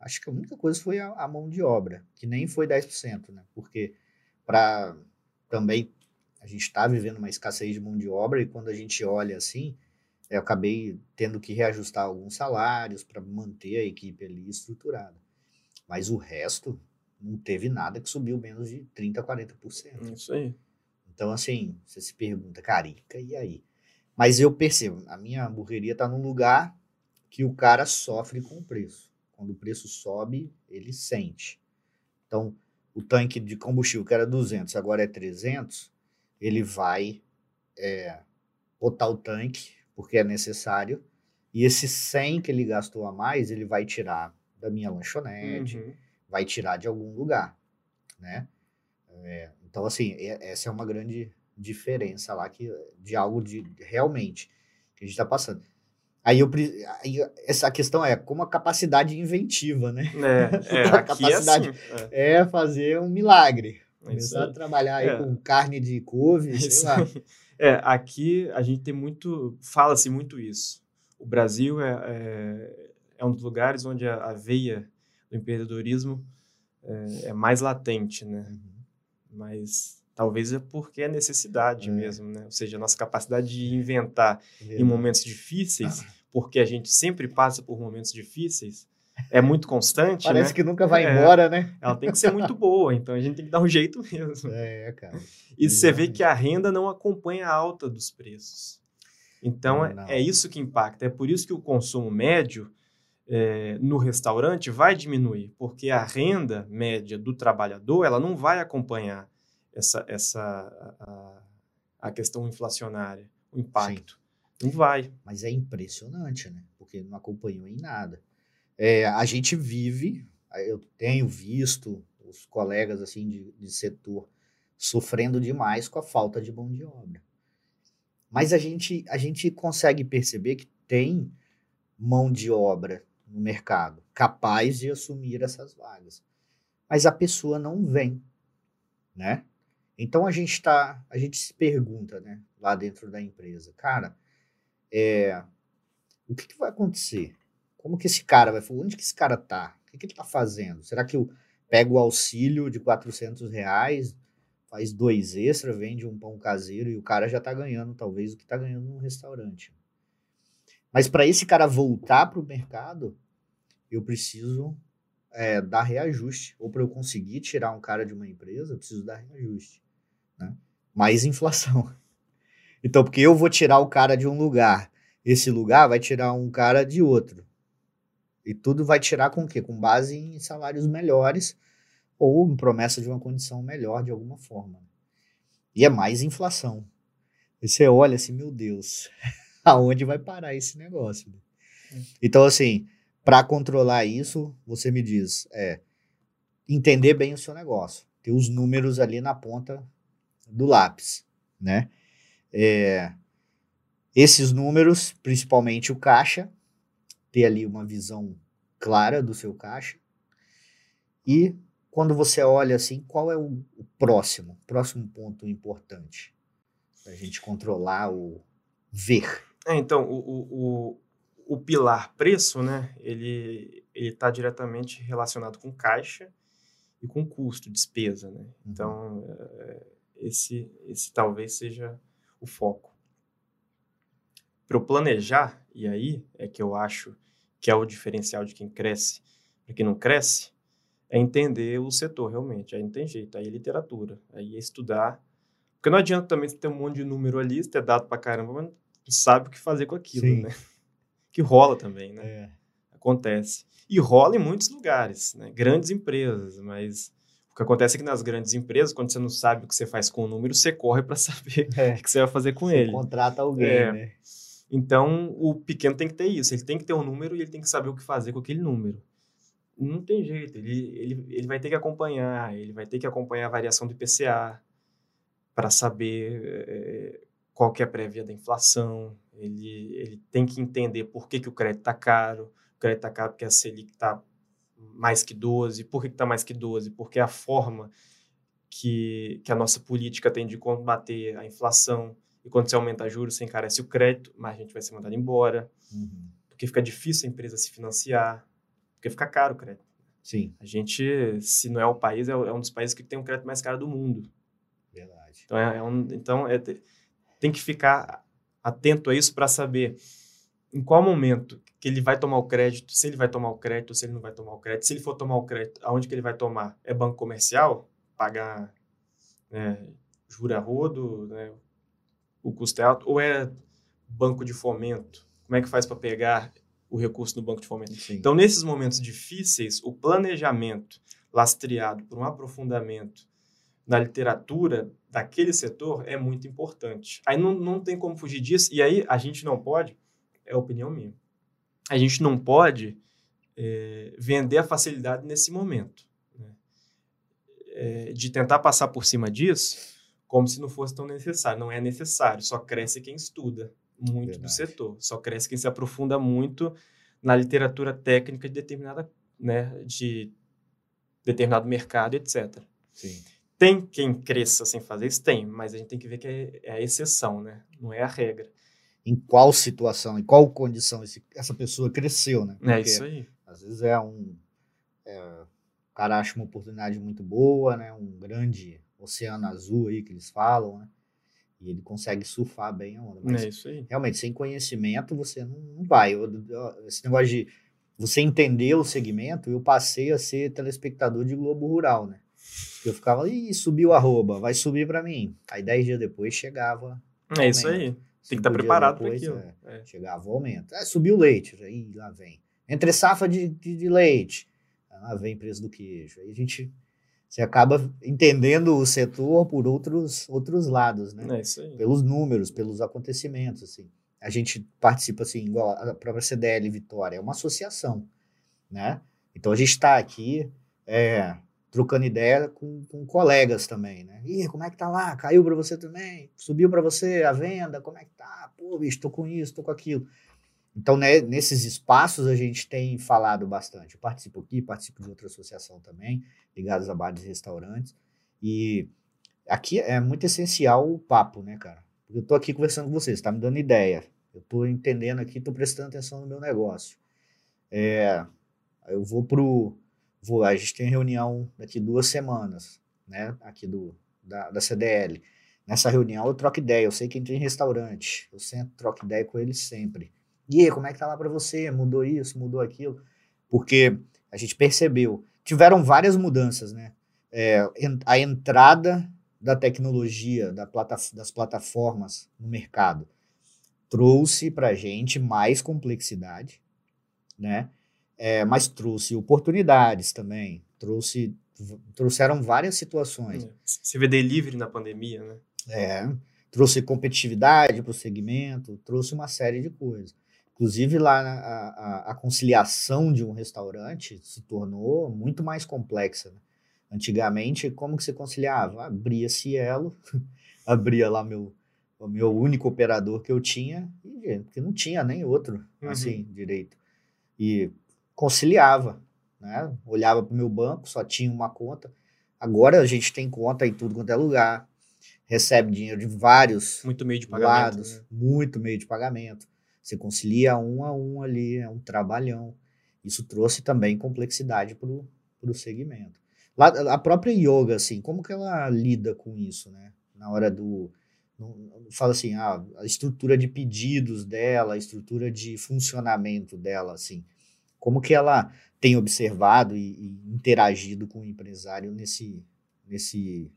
[SPEAKER 1] acho que a única coisa foi a, a, mão de obra, que nem foi 10%, né? Porque para também a gente está vivendo uma escassez de mão de obra e quando a gente olha assim, eu acabei tendo que reajustar alguns salários para manter a equipe ali estruturada. Mas o resto não teve nada que subiu menos de 30, 40%.
[SPEAKER 2] Isso aí.
[SPEAKER 1] Então, assim, você se pergunta, carica, e aí? Mas eu percebo, a minha hamburgueria está num lugar que o cara sofre com o preço. Quando o preço sobe, ele sente. Então, o tanque de combustível que era 200, agora é 300, ele vai é, botar o tanque, porque é necessário, e esse 100 que ele gastou a mais, ele vai tirar da minha lanchonete, uhum. vai tirar de algum lugar, né? É, então, assim, essa é uma grande diferença lá que, de algo de realmente que a gente está passando. Aí, eu, aí essa questão é como a capacidade inventiva, né?
[SPEAKER 2] É, é [laughs] a capacidade
[SPEAKER 1] é, assim, é. é, fazer um milagre. É Começar a trabalhar aí é. com carne de couve, sei lá.
[SPEAKER 2] É, aqui a gente tem muito, fala-se muito isso. O Brasil é, é, é, um dos lugares onde a, a veia do empreendedorismo é, é mais latente, né? Uhum. Mas Talvez é porque é necessidade é. mesmo, né? Ou seja, a nossa capacidade de inventar é em momentos difíceis, porque a gente sempre passa por momentos difíceis, é muito constante.
[SPEAKER 1] Parece
[SPEAKER 2] né?
[SPEAKER 1] que nunca vai é, embora, né?
[SPEAKER 2] Ela tem que ser muito boa, então a gente tem que dar um jeito [laughs] mesmo.
[SPEAKER 1] É, cara.
[SPEAKER 2] E você vê que a renda não acompanha a alta dos preços. Então é, é, isso que impacta. É por isso que o consumo médio é, no restaurante vai diminuir, porque a renda média do trabalhador ela não vai acompanhar essa, essa a, a questão inflacionária, o impacto. Sim. Não vai.
[SPEAKER 1] Mas é impressionante, né? Porque não acompanhou em nada. É, a gente vive, eu tenho visto os colegas assim de, de setor sofrendo demais com a falta de mão de obra. Mas a gente, a gente consegue perceber que tem mão de obra no mercado capaz de assumir essas vagas. Mas a pessoa não vem, né? Então a gente está, a gente se pergunta, né, lá dentro da empresa, cara, é, o que, que, vai acontecer? Como que esse cara vai, onde que esse cara tá? O que, que ele está fazendo? Será que eu pego o auxílio de 400 reais, faz dois extra, vende um pão caseiro e o cara já está ganhando talvez o que está ganhando num restaurante? Mas para esse cara voltar para o mercado, eu preciso é, dar reajuste. Ou para eu conseguir tirar um cara de uma empresa, eu preciso dar reajuste né? mais inflação. [laughs] Então, porque eu vou tirar o cara de um lugar, esse lugar vai tirar um cara de outro. E tudo vai tirar com o quê? Com base em salários melhores ou em promessa de uma condição melhor de alguma forma. E é mais inflação. E você olha assim, meu Deus, [laughs] aonde vai parar esse negócio? É. Então, assim, para controlar isso, você me diz, é entender bem o seu negócio, ter os números ali na ponta do lápis, né? É, esses números, principalmente o caixa, ter ali uma visão clara do seu caixa. E quando você olha assim, qual é o, o próximo, próximo ponto importante para a gente controlar o ver?
[SPEAKER 2] É, então, o, o, o, o pilar preço, né, ele está diretamente relacionado com caixa e com custo, despesa, né? Uhum. Então, é, esse, esse talvez seja o foco. Para eu planejar, e aí é que eu acho que é o diferencial de quem cresce para quem não cresce, é entender o setor realmente. Aí não tem jeito, aí é literatura, aí é estudar. Porque não adianta também ter um monte de número ali, ter dado para caramba, mas não sabe o que fazer com aquilo, Sim. né? [laughs] Que rola também, né? É. Acontece. E rola em muitos lugares, né? Grandes empresas, mas o que acontece é que nas grandes empresas, quando você não sabe o que você faz com o número, você corre para [laughs] saber é. o que você vai fazer com
[SPEAKER 1] você
[SPEAKER 2] ele.
[SPEAKER 1] Contrata alguém, é. né?
[SPEAKER 2] Então, o pequeno tem que ter isso. Ele tem que ter um número e ele tem que saber o que fazer com aquele número. Não tem jeito. Ele, ele, ele vai ter que acompanhar. Ele vai ter que acompanhar a variação do IPCA para saber é, qual que é a prévia da inflação. Ele, ele tem que entender por que, que o crédito está caro crédito está caro porque a Selic está mais que 12. Por que está mais que 12? Porque a forma que, que a nossa política tem de combater a inflação. E quando você aumenta juros, você encarece o crédito, mais a gente vai ser mandado embora. Uhum. Porque fica difícil a empresa se financiar. Porque fica caro o crédito.
[SPEAKER 1] Sim.
[SPEAKER 2] A gente, se não é o país, é, é um dos países que tem o crédito mais caro do mundo.
[SPEAKER 1] Verdade.
[SPEAKER 2] Então, é, é um, então é, tem que ficar atento a isso para saber em qual momento que ele vai tomar o crédito, se ele vai tomar o crédito, se ele não vai tomar o crédito. Se ele for tomar o crédito, aonde que ele vai tomar? É banco comercial? Pagar né, jura rodo, né, o custo é alto? Ou é banco de fomento? Como é que faz para pegar o recurso no banco de fomento? Sim. Então, nesses momentos difíceis, o planejamento lastreado por um aprofundamento na literatura daquele setor é muito importante. Aí não, não tem como fugir disso, e aí a gente não pode, é opinião minha, a gente não pode é, vender a facilidade nesse momento. Né? É, de tentar passar por cima disso como se não fosse tão necessário. Não é necessário, só cresce quem estuda muito Verdade. do setor, só cresce quem se aprofunda muito na literatura técnica de determinada, né, de determinado mercado, etc.
[SPEAKER 1] Sim.
[SPEAKER 2] Tem quem cresça sem fazer isso? Tem, mas a gente tem que ver que é, é a exceção, né? Não é a regra
[SPEAKER 1] em qual situação, em qual condição esse, essa pessoa cresceu, né?
[SPEAKER 2] É Porque, é isso aí.
[SPEAKER 1] Às vezes é um. É, o cara acha uma oportunidade muito boa, né? Um grande oceano azul aí que eles falam, né? E ele consegue surfar bem a onda.
[SPEAKER 2] Mas, é isso aí.
[SPEAKER 1] realmente, sem conhecimento, você não, não vai. Eu, eu, esse negócio de você entender o segmento, eu passei a ser telespectador de Globo Rural, né? Eu ficava, ih, subiu arroba, vai subir para mim. Aí, dez dias depois, chegava.
[SPEAKER 2] É isso aí. Tem que estar tá preparado para aquilo. É,
[SPEAKER 1] é. Chegava o aumento. É, subiu o leite, aí lá vem. Entre safra de, de, de leite, lá vem preço do queijo. Aí a gente você acaba entendendo o setor por outros outros lados, né?
[SPEAKER 2] É isso aí.
[SPEAKER 1] Pelos números, pelos acontecimentos, assim. A gente participa assim, igual a própria CDL Vitória, é uma associação, né? Então a gente está aqui, é, trocando ideia com, com colegas também, né? Ih, como é que tá lá? Caiu para você também? Subiu para você a venda? Como é que tá? Pô, bicho, tô com isso, tô com aquilo. Então, né, nesses espaços a gente tem falado bastante. Eu participo aqui, participo de outra associação também, ligadas a bares e restaurantes. E aqui é muito essencial o papo, né, cara? Eu tô aqui conversando com vocês, tá me dando ideia. Eu tô entendendo aqui, tô prestando atenção no meu negócio. É, eu vou pro vou, a gente tem reunião daqui duas semanas, né, aqui do, da, da CDL. Nessa reunião eu troco ideia, eu sei quem tem restaurante, eu sempre troco ideia com eles sempre. E aí, como é que tá lá para você? Mudou isso, mudou aquilo? Porque a gente percebeu, tiveram várias mudanças, né? É, a entrada da tecnologia, da plata, das plataformas no mercado, trouxe para a gente mais complexidade, né? É, mas trouxe oportunidades também, trouxe trouxeram várias situações.
[SPEAKER 2] Você vê delivery na pandemia, né?
[SPEAKER 1] É, trouxe competitividade para o segmento, trouxe uma série de coisas. Inclusive lá a, a, a, conciliação de um restaurante se tornou muito mais complexa. Né? Antigamente, como que você conciliava? Abria Cielo, [laughs] abria lá meu, o meu único operador que eu tinha, porque não tinha nem outro, uhum. assim, direito. e conciliava, né? Olhava para o meu banco, só tinha uma conta. Agora a gente tem conta em tudo quanto é lugar, recebe dinheiro de vários
[SPEAKER 2] muito meio de pagamento,
[SPEAKER 1] lados,
[SPEAKER 2] né?
[SPEAKER 1] muito meio de pagamento. Você concilia um a um ali, é um trabalhão. Isso trouxe também complexidade para o segmento. Lá, a própria yoga, assim, como que ela lida com isso, né? Na hora do. Fala assim, ah, a estrutura de pedidos dela, a estrutura de funcionamento dela, assim. Como que ela tem observado e, e interagido com o empresário nesse, nesse,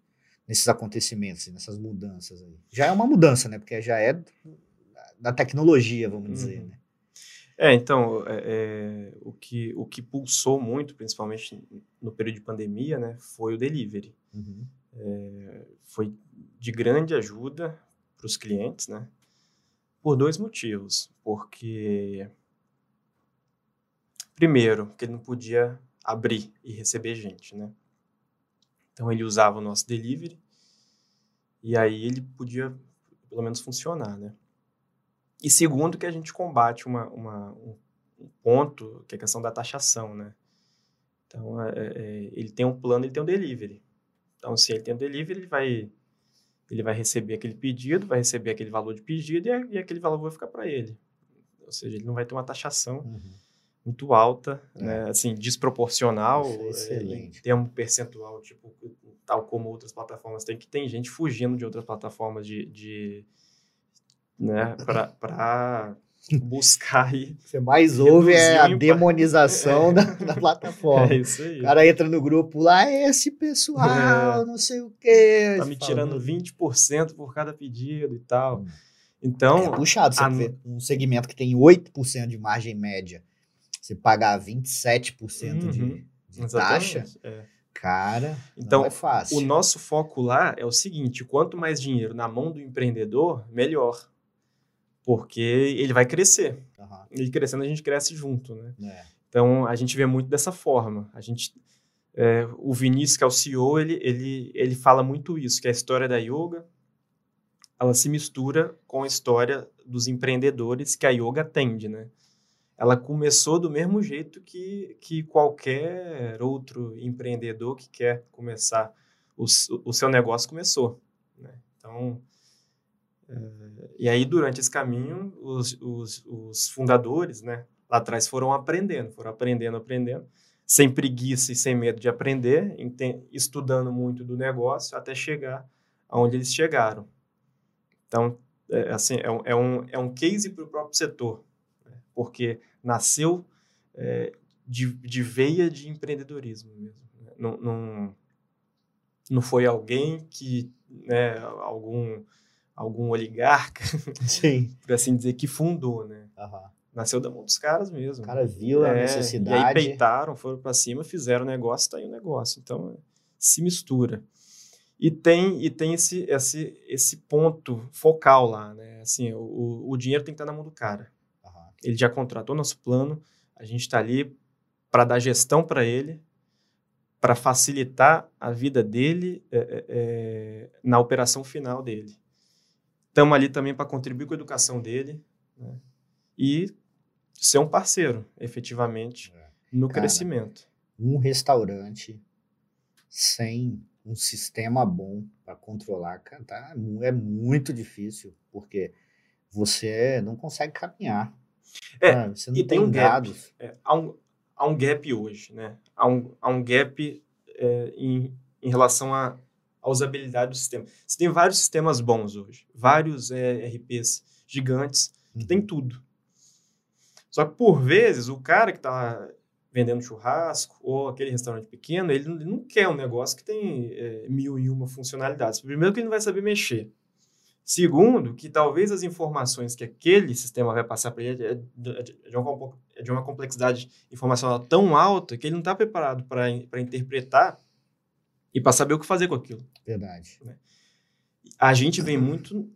[SPEAKER 1] nesses acontecimentos, nessas mudanças aí? Já é uma mudança, né? Porque já é da tecnologia, vamos uhum. dizer, né?
[SPEAKER 2] É, então, é, é, o, que, o que pulsou muito, principalmente no período de pandemia, né, foi o delivery. Uhum. É, foi de grande ajuda para os clientes, né, por dois motivos. Porque, primeiro, que ele não podia abrir e receber gente, né. Então, ele usava o nosso delivery e aí ele podia, pelo menos, funcionar, né. E segundo, que a gente combate uma, uma, um ponto, que é a questão da taxação, né? Então, é, é, ele tem um plano, ele tem um delivery. Então, se ele tem um delivery, ele vai, ele vai receber aquele pedido, vai receber aquele valor de pedido e, e aquele valor vai ficar para ele. Ou seja, ele não vai ter uma taxação uhum. Muito alta, é. né? assim, desproporcional,
[SPEAKER 1] é excelente.
[SPEAKER 2] tem um percentual, tipo, tal como outras plataformas tem, que tem gente fugindo de outras plataformas de, de né, [laughs] para [laughs] buscar aí.
[SPEAKER 1] Você mais ouve é a demonização [laughs] é. Da, da, plataforma.
[SPEAKER 2] É isso aí.
[SPEAKER 1] O cara entra no grupo lá, esse pessoal, é. não sei o quê.
[SPEAKER 2] Tá me tirando 20% por cada pedido e tal. Hum. Então.
[SPEAKER 1] É puxado, você a... vê um segmento que tem 8% de margem média. Você pagar 27% uhum. de, de taxa. É. Cara, então, é fácil.
[SPEAKER 2] O nosso foco lá é o seguinte: quanto mais dinheiro na mão do empreendedor, melhor porque ele vai crescer. Uhum. Ele crescendo, a gente cresce junto, né? É. Então, a gente vê muito dessa forma. A gente, é, o Vinícius, que é o CEO, ele, ele, ele fala muito isso, que a história da yoga, ela se mistura com a história dos empreendedores que a yoga atende, né? Ela começou do mesmo jeito que, que qualquer outro empreendedor que quer começar o, o seu negócio começou. Né? Então, e aí, durante esse caminho, os, os, os, fundadores, né, lá atrás foram aprendendo, foram aprendendo, aprendendo, sem preguiça e sem medo de aprender, estudando muito do negócio, até chegar aonde eles chegaram. Então, é, assim, é um, é um, é um case para o próprio setor, porque nasceu é, de, de veia de empreendedorismo mesmo. Né? Não, não, não foi alguém que, né, algum algum oligarca, [laughs]
[SPEAKER 1] Sim.
[SPEAKER 2] por assim dizer, que fundou, né?
[SPEAKER 1] Uhum.
[SPEAKER 2] Nasceu da mão dos caras mesmo.
[SPEAKER 1] O cara viu a é, necessidade.
[SPEAKER 2] E aí peitaram, foram para cima, fizeram o negócio, tá aí o negócio. Então, se mistura. E tem, e tem esse, esse, esse ponto focal lá, né? Assim, o, o dinheiro tem que estar na mão do cara. Ele já contratou nosso plano, a gente está ali para dar gestão para ele, para facilitar a vida dele é, é, é, na operação final dele. Estamos ali também para contribuir com a educação dele né? e ser um parceiro, efetivamente, é. no Cara, crescimento.
[SPEAKER 1] Um restaurante sem um sistema bom para controlar, tá, é muito difícil, porque você não consegue caminhar.
[SPEAKER 2] É, você não e tem, tem um dados. Gap. É, há, um, há um gap hoje, né? Há um, há um gap é, em, em relação a a usabilidade do sistema. Você tem vários sistemas bons hoje, vários é, RPs gigantes que uhum. tem tudo. Só que, por vezes, o cara que está vendendo churrasco ou aquele restaurante pequeno, ele não, ele não quer um negócio que tem é, mil e uma funcionalidades. Primeiro, que ele não vai saber mexer. Segundo, que talvez as informações que aquele sistema vai passar para ele é de, é uma, é de uma complexidade informacional tão alta que ele não está preparado para interpretar e para saber o que fazer com aquilo.
[SPEAKER 1] Verdade. Né?
[SPEAKER 2] A gente vem muito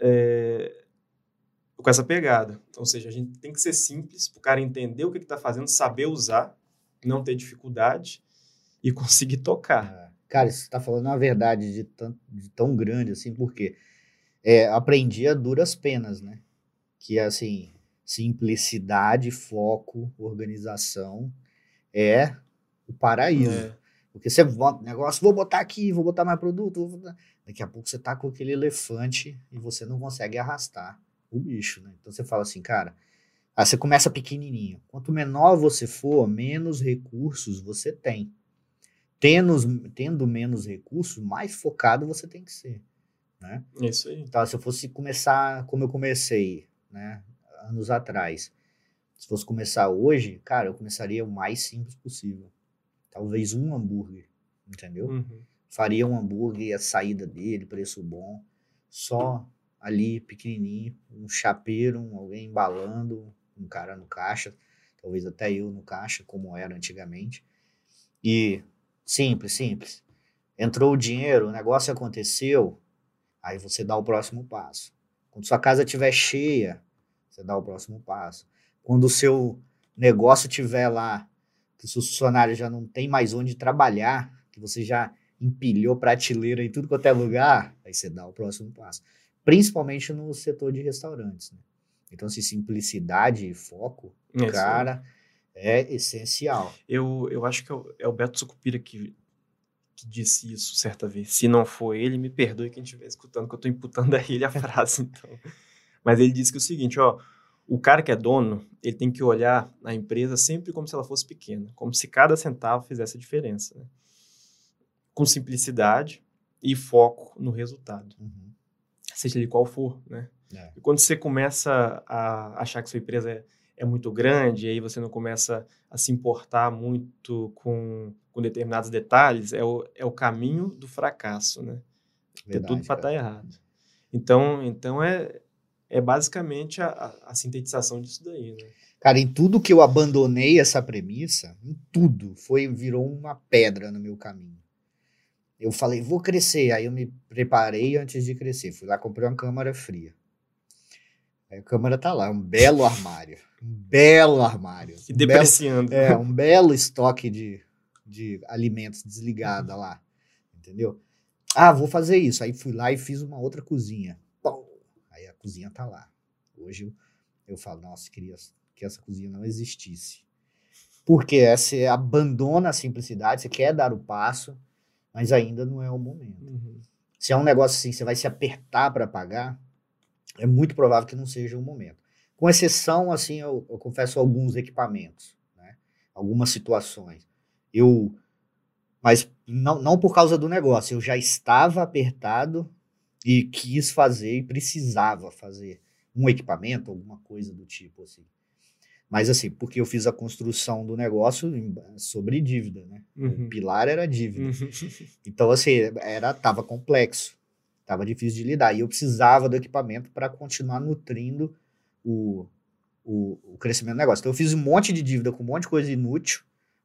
[SPEAKER 2] é, com essa pegada. Ou seja, a gente tem que ser simples para o cara entender o que está fazendo, saber usar, não ter dificuldade e [laughs] conseguir tocar. É.
[SPEAKER 1] Cara, você está falando uma verdade de tão, de tão grande assim, porque é, aprendi a duras penas, né? Que assim, simplicidade, foco, organização é o paraíso. É. Porque você bota negócio, vou botar aqui, vou botar mais produto, botar... daqui a pouco você tá com aquele elefante e você não consegue arrastar o bicho, né? Então você fala assim, cara, aí você começa pequenininho. Quanto menor você for, menos recursos você tem. Tendo, tendo menos recursos, mais focado você tem que ser, né?
[SPEAKER 2] Isso aí.
[SPEAKER 1] Então, se eu fosse começar como eu comecei, né, anos atrás, se fosse começar hoje, cara, eu começaria o mais simples possível. Talvez um hambúrguer, entendeu?
[SPEAKER 2] Uhum.
[SPEAKER 1] Faria um hambúrguer, a saída dele, preço bom, só ali, pequenininho, um chapeiro, um, alguém embalando, um cara no caixa, talvez até eu no caixa, como era antigamente. E simples, simples. Entrou o dinheiro, o negócio aconteceu, aí você dá o próximo passo. Quando sua casa estiver cheia, você dá o próximo passo. Quando o seu negócio estiver lá, que os funcionários já não tem mais onde trabalhar, que você já empilhou prateleira em tudo quanto é lugar, aí você dá o próximo passo. Principalmente no setor de restaurantes. Né? Então, assim, simplicidade e foco, é cara, é essencial.
[SPEAKER 2] Eu, eu acho que é o, é o Beto Sucupira que, que disse isso certa vez. Se não for ele, me perdoe quem estiver escutando, que eu estou imputando a ele a [laughs] frase, então. Mas ele disse que é o seguinte, ó, o cara que é dono, ele tem que olhar a empresa sempre como se ela fosse pequena, como se cada centavo fizesse a diferença, né? com simplicidade e foco no resultado,
[SPEAKER 1] uhum.
[SPEAKER 2] seja ele qual for, né?
[SPEAKER 1] É.
[SPEAKER 2] E quando você começa a achar que sua empresa é, é muito grande, e aí você não começa a se importar muito com, com determinados detalhes, é o, é o caminho do fracasso, né? Verdade, Tem tudo para estar tá errado. Então, então é, é basicamente a, a, a, sintetização disso daí, né?
[SPEAKER 1] Cara, em tudo que eu abandonei essa premissa, em tudo, foi virou uma pedra no meu caminho. Eu falei, vou crescer. Aí eu me preparei antes de crescer. Fui lá, comprei uma câmara fria. Aí a câmara tá lá, um belo armário. Um belo armário. [laughs]
[SPEAKER 2] Um depreciando.
[SPEAKER 1] Belo, é, um belo estoque de, de alimentos desligada lá. Entendeu? Ah, vou fazer isso. Aí fui lá e fiz uma outra cozinha cozinha tá lá. Hoje eu, eu falo, nossa, queria que essa cozinha não existisse. Porque você abandona a simplicidade, você quer dar o passo, mas ainda não é o momento.
[SPEAKER 2] Uhum.
[SPEAKER 1] Se é um negócio assim, você vai se apertar para pagar, é muito provável que não seja o momento. Com exceção, assim, eu, eu confesso, alguns equipamentos, né? algumas situações. Eu, mas não, não por causa do negócio, eu já estava apertado e quis fazer e precisava fazer um equipamento, alguma coisa do tipo assim. Mas assim, porque eu fiz a construção do negócio sobre dívida, né?
[SPEAKER 2] Uhum.
[SPEAKER 1] O pilar era dívida.
[SPEAKER 2] Uhum. [laughs]
[SPEAKER 1] Então assim, era tava complexo, tava difícil de lidar e eu precisava do equipamento para continuar nutrindo o, o, o, crescimento do negócio. Então eu fiz um monte de dívida com um monte de coisa inútil,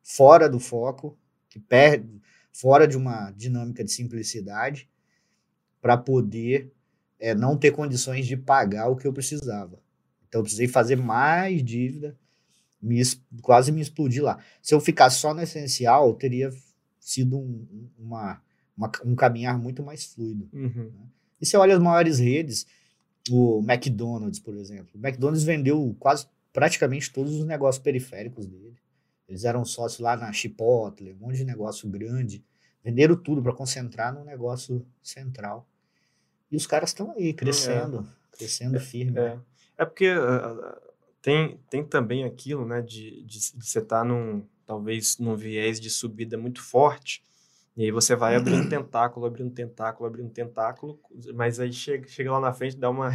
[SPEAKER 1] fora do foco, que perde, fora de uma dinâmica de simplicidade para poder é, não ter condições de pagar o que eu precisava. Então eu precisei fazer mais dívida, me, quase me explodir lá. Se eu ficar só no essencial, teria sido um, uma, uma, um caminhar muito mais fluido.
[SPEAKER 2] Uhum.
[SPEAKER 1] Né? E você olha as maiores redes, o McDonald's, por exemplo. O McDonald's vendeu quase praticamente todos os negócios periféricos dele. Eles eram sócios lá na Chipotle, um monte de negócio grande. Venderam tudo para concentrar no negócio central. E os caras estão aí, crescendo, é. crescendo
[SPEAKER 2] é,
[SPEAKER 1] firme.
[SPEAKER 2] É, é porque uh, tem, tem também aquilo, né, de, de, de você estar tá num, talvez num viés de subida muito forte, e aí você vai abrindo [clears throat] tentáculo, abrindo tentáculo, abrindo tentáculo, mas aí chega, chega lá na frente, dá uma,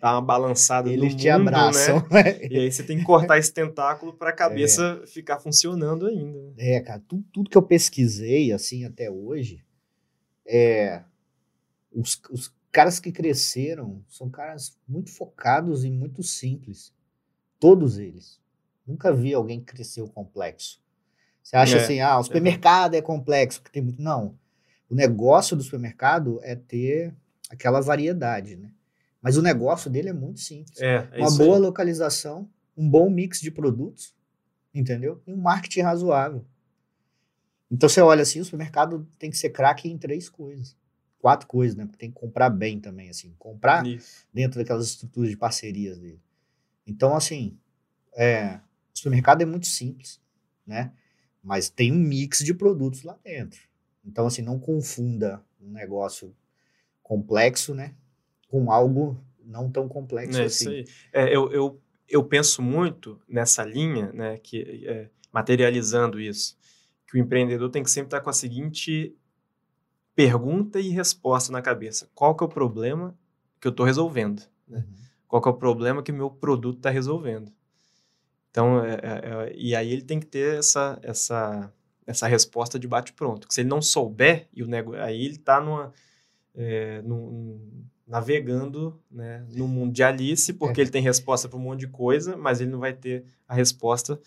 [SPEAKER 2] dá uma balançada
[SPEAKER 1] Eles
[SPEAKER 2] no
[SPEAKER 1] te
[SPEAKER 2] mundo,
[SPEAKER 1] abraçam. [laughs]
[SPEAKER 2] Né? e aí você tem que cortar esse tentáculo para a cabeça é. ficar funcionando ainda. Né?
[SPEAKER 1] É, cara, tudo, tudo que eu pesquisei, assim, até hoje, é... Os, os caras que cresceram são caras muito focados e muito simples. Todos eles. Nunca vi alguém que cresceu complexo. Você acha é, assim, ah, o supermercado é. é complexo, porque tem muito. Não. O negócio do supermercado é ter aquela variedade, né? Mas o negócio dele é muito simples.
[SPEAKER 2] É, é
[SPEAKER 1] Uma boa aí. localização, um bom mix de produtos, entendeu? E um marketing razoável. Então você olha assim, o supermercado tem que ser craque em três coisas quatro coisas, né? Porque tem que comprar bem também, assim, comprar
[SPEAKER 2] Isso.
[SPEAKER 1] dentro daquelas estruturas de parcerias dele. Então, assim, é, o supermercado é muito simples, né? Mas tem um mix de produtos lá dentro. Então, assim, não confunda um negócio complexo, né? Com algo não tão complexo
[SPEAKER 2] é
[SPEAKER 1] assim.
[SPEAKER 2] É, eu, eu, eu penso muito nessa linha, né? Que, é, materializando isso, que o empreendedor tem que sempre estar com a seguinte pergunta e resposta na cabeça. Qual que é o problema que eu estou resolvendo? Né? Uhum. Qual que é o problema que o meu produto está resolvendo? Então, é, é, é, e aí ele tem que ter essa, essa, essa resposta de bate-pronto. Se ele não souber, e o nego... aí ele está numa, é, num, navegando né, no mundo de Alice, porque é. ele tem resposta para um monte de coisa, mas ele não vai ter a resposta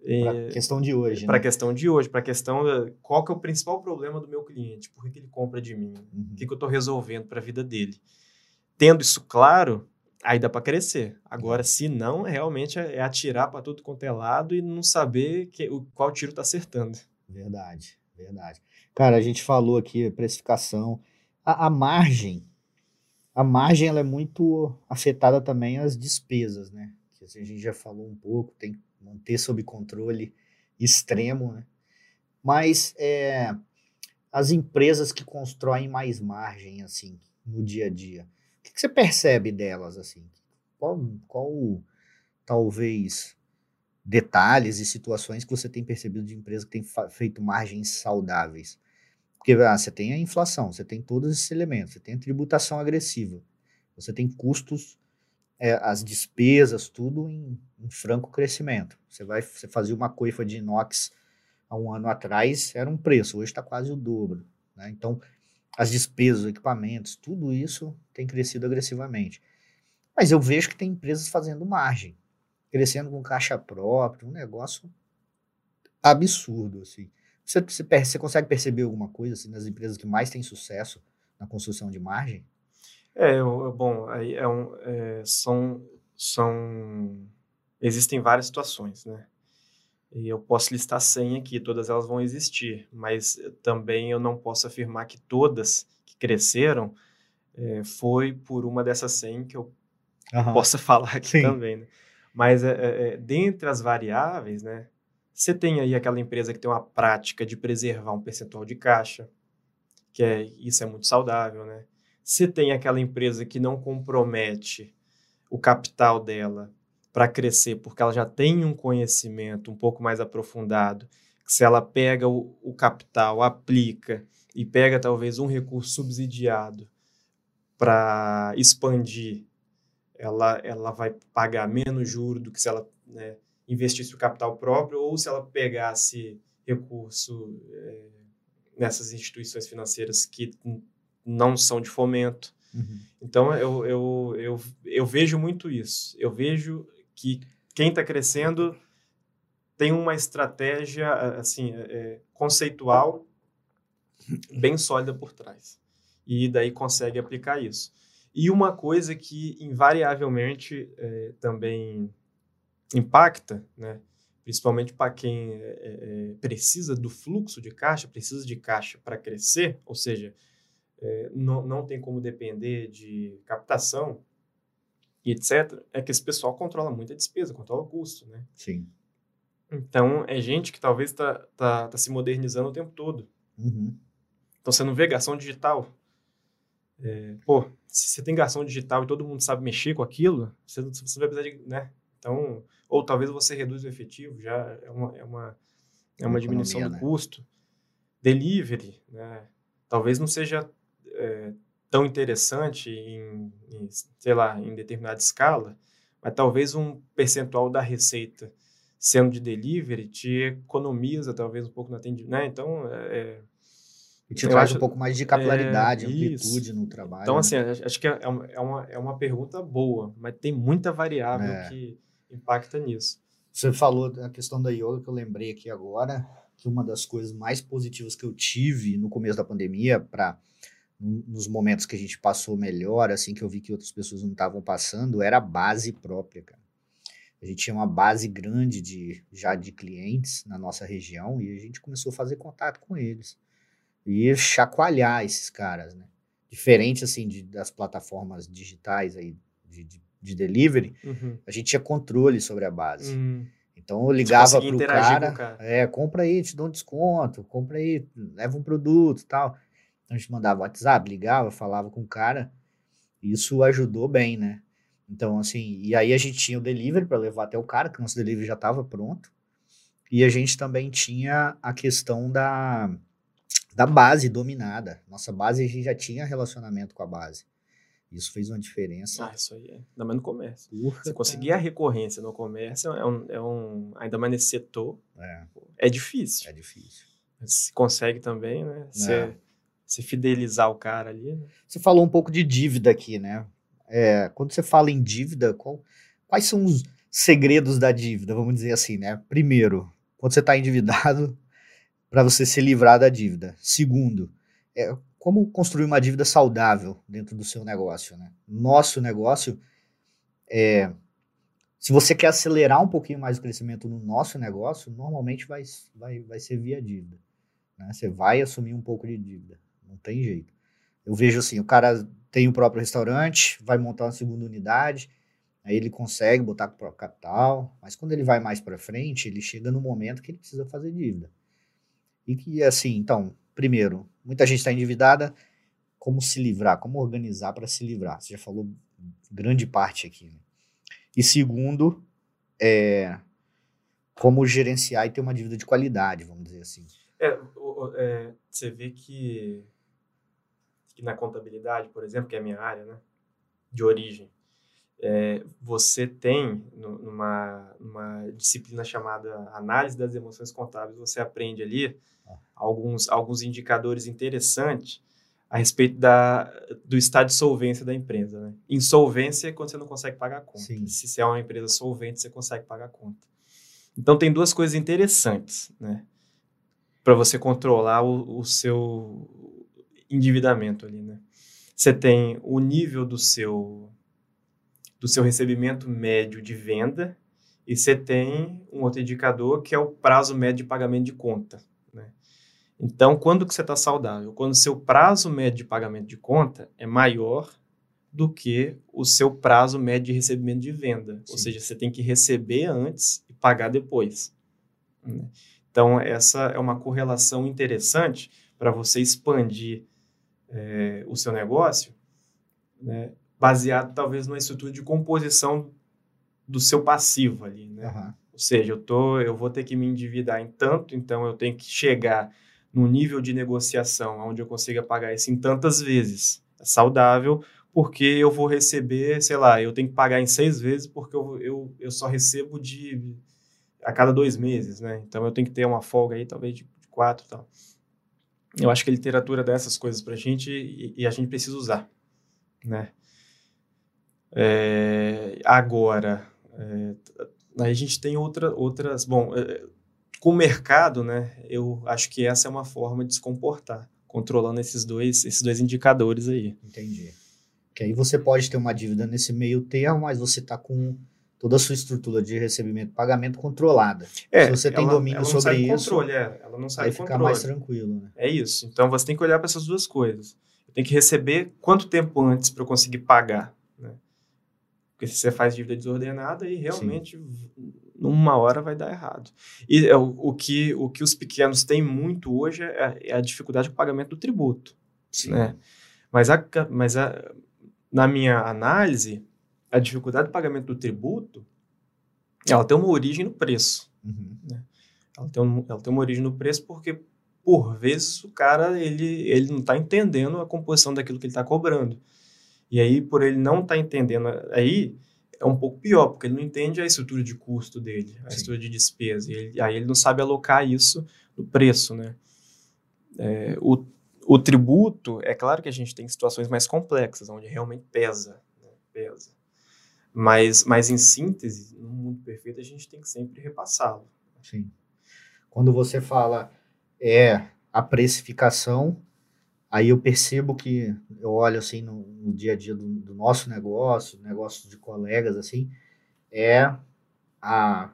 [SPEAKER 1] para a é, questão de hoje.
[SPEAKER 2] Para a
[SPEAKER 1] né?
[SPEAKER 2] questão de hoje, para a questão da, qual que é o principal problema do meu cliente, por que, que ele compra de mim, uhum. o que, que eu estou resolvendo para a vida dele. Tendo isso claro, aí dá para crescer. Agora, se não, realmente é, é atirar para tudo quanto é lado e não saber que, o, qual tiro está acertando.
[SPEAKER 1] Verdade, verdade. Cara, a gente falou aqui, precificação, a, a margem, a margem ela é muito afetada também às despesas, né? Que a gente já falou um pouco, tem manter sob controle extremo, né? Mas é, as empresas que constroem mais margem, assim, no dia a dia, o que, que você percebe delas, assim? Qual, qual, talvez, detalhes e situações que você tem percebido de empresas que têm feito margens saudáveis? Porque ah, você tem a inflação, você tem todos esses elementos, você tem a tributação agressiva, você tem custos é, as despesas, tudo em, em, franco crescimento. Você vai você fazia uma coifa de inox há um ano atrás, era um preço, hoje está quase o dobro. Né? Então, as despesas, os equipamentos, tudo isso tem crescido agressivamente. Mas eu vejo que tem empresas fazendo margem, crescendo com caixa própria, um negócio absurdo. Assim. Você, você, você consegue perceber alguma coisa assim, nas empresas que mais têm sucesso na construção de margem?
[SPEAKER 2] É, eu, bom, aí é um, é, são, são, existem várias situações, né? E eu posso listar 100 aqui, todas elas vão existir, mas também eu não posso afirmar que todas que cresceram é, foi por uma dessas 100 que eu uhum. possa [laughs] falar aqui Sim. também, né? Mas é, é, é, dentre as variáveis, né? Você tem aí aquela empresa que tem uma prática de preservar um percentual de caixa, que é, isso é muito saudável, né? Se tem aquela empresa que não compromete o capital dela para crescer, porque ela já tem um conhecimento um pouco mais aprofundado, que se ela pega o, o capital, aplica e pega talvez um recurso subsidiado para expandir, ela, ela vai pagar menos juro do que se ela né, investisse o capital próprio ou se ela pegasse recurso é, nessas instituições financeiras que não são de fomento. Uhum. Então, eu, eu, eu, eu vejo muito isso. Eu vejo que quem está crescendo tem uma estratégia assim é, é, conceitual bem sólida por trás. E daí consegue aplicar isso. E uma coisa que invariavelmente é, também impacta, né, principalmente para quem é, é, precisa do fluxo de caixa, precisa de caixa para crescer, ou seja, é, não, não tem como depender de captação e etc., é que esse pessoal controla muito a despesa, controla o custo, né?
[SPEAKER 1] Sim.
[SPEAKER 2] Então, é gente que talvez está tá, tá se modernizando o tempo todo.
[SPEAKER 1] Uhum.
[SPEAKER 2] Então, você não vê garçom digital. É, pô, se você tem garçom digital e todo mundo sabe mexer com aquilo, você, você vai precisar de, né? Então, ou talvez você reduz o efetivo, já é uma, é uma, é uma, diminuição do né? custo. Delivery, né? Talvez não seja é, tão interessante em, em, sei lá, em determinada escala, mas talvez um percentual da receita sendo de delivery te economiza talvez um pouco no atendimento, né? Então, é,
[SPEAKER 1] e te traz acho, um pouco mais de capilaridade, é, amplitude isso. no trabalho.
[SPEAKER 2] Então, né? assim, acho que é uma, é, uma, é uma pergunta boa, mas tem muita variável é. que impacta nisso.
[SPEAKER 1] Você falou da questão da yoga que eu lembrei aqui agora, que uma das coisas mais positivas que eu tive no começo da pandemia para nos momentos que a gente passou melhor, assim, que eu vi que outras pessoas não estavam passando, era a base própria, cara. A gente tinha uma base grande de já de clientes na nossa região e a gente começou a fazer contato com eles e chacoalhar esses caras, né? Diferente assim de, das plataformas digitais aí de, de de delivery,
[SPEAKER 2] Uhum.
[SPEAKER 1] a gente tinha controle sobre a base.
[SPEAKER 2] Hum.
[SPEAKER 1] Então eu ligava
[SPEAKER 2] com o cara.
[SPEAKER 1] é, compra aí, te dou um desconto, compra aí, leva um produto e tal. Então a gente mandava WhatsApp, ligava, falava com o cara. Isso ajudou bem, né? Então, assim, e aí a gente tinha o delivery para levar até o cara, que o nosso delivery já estava pronto. E a gente também tinha a questão da, da base dominada. Nossa base, a gente já tinha relacionamento com a base. Isso fez uma diferença.
[SPEAKER 2] Ah, isso aí é. Ainda mais no comércio.
[SPEAKER 1] Porra,
[SPEAKER 2] Você conseguir a recorrência no comércio é um, é um. Ainda mais nesse setor,
[SPEAKER 1] cara.
[SPEAKER 2] é difícil.
[SPEAKER 1] É, é difícil.
[SPEAKER 2] Se consegue também, né? Você,
[SPEAKER 1] É.
[SPEAKER 2] você fidelizar o cara ali. né?
[SPEAKER 1] Você falou um pouco de dívida aqui, né? É, quando você fala em dívida, qual- quais são os segredos da dívida, vamos dizer assim, né? Primeiro, quando você está endividado, para você se livrar da dívida. Segundo, é, como construir uma dívida saudável dentro do seu negócio, né? Nosso negócio, é, se você quer acelerar um pouquinho mais o crescimento no nosso negócio, normalmente vai, vai, vai ser via dívida. Né? Você vai assumir um pouco de dívida, não tem jeito. Eu vejo assim, o cara tem o próprio restaurante, vai montar uma segunda unidade, aí ele consegue botar com o capital, mas quando ele vai mais para frente, ele chega no momento que ele precisa fazer dívida. E que assim, então, primeiro, muita gente está endividada, como se livrar, como organizar para se livrar? Você já falou grande parte aqui. Né? E segundo, é como gerenciar e ter uma dívida de qualidade, vamos dizer assim.
[SPEAKER 2] É, é, você vê que, que na contabilidade, por exemplo, que é a minha área, né, de origem, é, você tem nu- numa, numa disciplina chamada análise das emoções contábeis, você aprende ali alguns, alguns indicadores interessantes a respeito da, do estado de solvência da empresa. Né? Insolvência é quando você não consegue pagar a conta.
[SPEAKER 1] Sim.
[SPEAKER 2] Se você é uma empresa solvente, você consegue pagar a conta. Então, tem duas coisas interessantes, né? Para você controlar o, o seu endividamento ali, né? Você tem o nível do seu do seu recebimento médio de venda e você tem um outro indicador que é o prazo médio de pagamento de conta, né? Então, quando que você está saudável? Quando o seu prazo médio de pagamento de conta é maior do que o seu prazo médio de recebimento de venda. Ou
[SPEAKER 1] Sim.
[SPEAKER 2] seja, você tem que receber antes e pagar depois. né? Então, essa é uma correlação interessante para você expandir eh, o seu negócio, né, baseado talvez numa estrutura de composição do seu passivo ali. Né?
[SPEAKER 1] Aham.
[SPEAKER 2] Ou seja, eu, tô, eu vou ter que me endividar em tanto, então eu tenho que chegar num nível de negociação onde eu consiga pagar isso em tantas vezes. É saudável, porque eu vou receber, sei lá, eu tenho que pagar em seis vezes porque eu, eu, eu só recebo de a cada dois meses, né? Então eu tenho que ter uma folga aí, talvez de, de quatro e tal. Eu acho que a literatura dá essas coisas pra gente e, e a gente precisa usar, né? É, agora, é, aí a gente tem outra, outras. Bom, é, com o mercado, né? Eu acho que essa é uma forma de se comportar, controlando esses dois, esses dois indicadores aí.
[SPEAKER 1] Entendi. Que aí você pode ter uma dívida nesse meio termo, mas você está com toda a sua estrutura de recebimento e pagamento controlada.
[SPEAKER 2] É,
[SPEAKER 1] Se você tem
[SPEAKER 2] ela-
[SPEAKER 1] domínio
[SPEAKER 2] ela
[SPEAKER 1] sobre
[SPEAKER 2] sai
[SPEAKER 1] isso,
[SPEAKER 2] controle, é, ela não sai
[SPEAKER 1] Aí
[SPEAKER 2] do
[SPEAKER 1] fica
[SPEAKER 2] controle.
[SPEAKER 1] mais tranquilo, né?
[SPEAKER 2] É isso. Então você tem que olhar para essas duas coisas. Eu tenho que receber quanto tempo antes para eu conseguir pagar? Porque se você faz dívida desordenada, aí realmente numa hora vai dar errado. E é o, o que o que os pequenos têm muito hoje é, é a dificuldade com o pagamento do tributo,
[SPEAKER 1] Sim.
[SPEAKER 2] né? Mas a, mas a, na minha análise, a dificuldade do pagamento do tributo, ela tem uma origem no preço.
[SPEAKER 1] Uhum.
[SPEAKER 2] Ela tem, um- ela tem uma origem no preço porque, por vezes, o cara ele, ele não está entendendo a composição daquilo que ele está cobrando. E aí, por ele não estar entendendo, aí é um pouco pior, porque ele não entende a estrutura de custo dele, a
[SPEAKER 1] Sim.
[SPEAKER 2] estrutura de despesa. E ele- aí ele não sabe alocar isso no preço, né? É, o, o tributo, é claro que a gente tem situações mais complexas, onde realmente pesa, né? pesa. Mas, mas em síntese, no mundo perfeito, a gente tem que sempre repassá-lo.
[SPEAKER 1] Sim. Quando você fala é a precificação, aí eu percebo que eu olho assim no, no dia a dia do, do nosso negócio, negócio de colegas assim, é a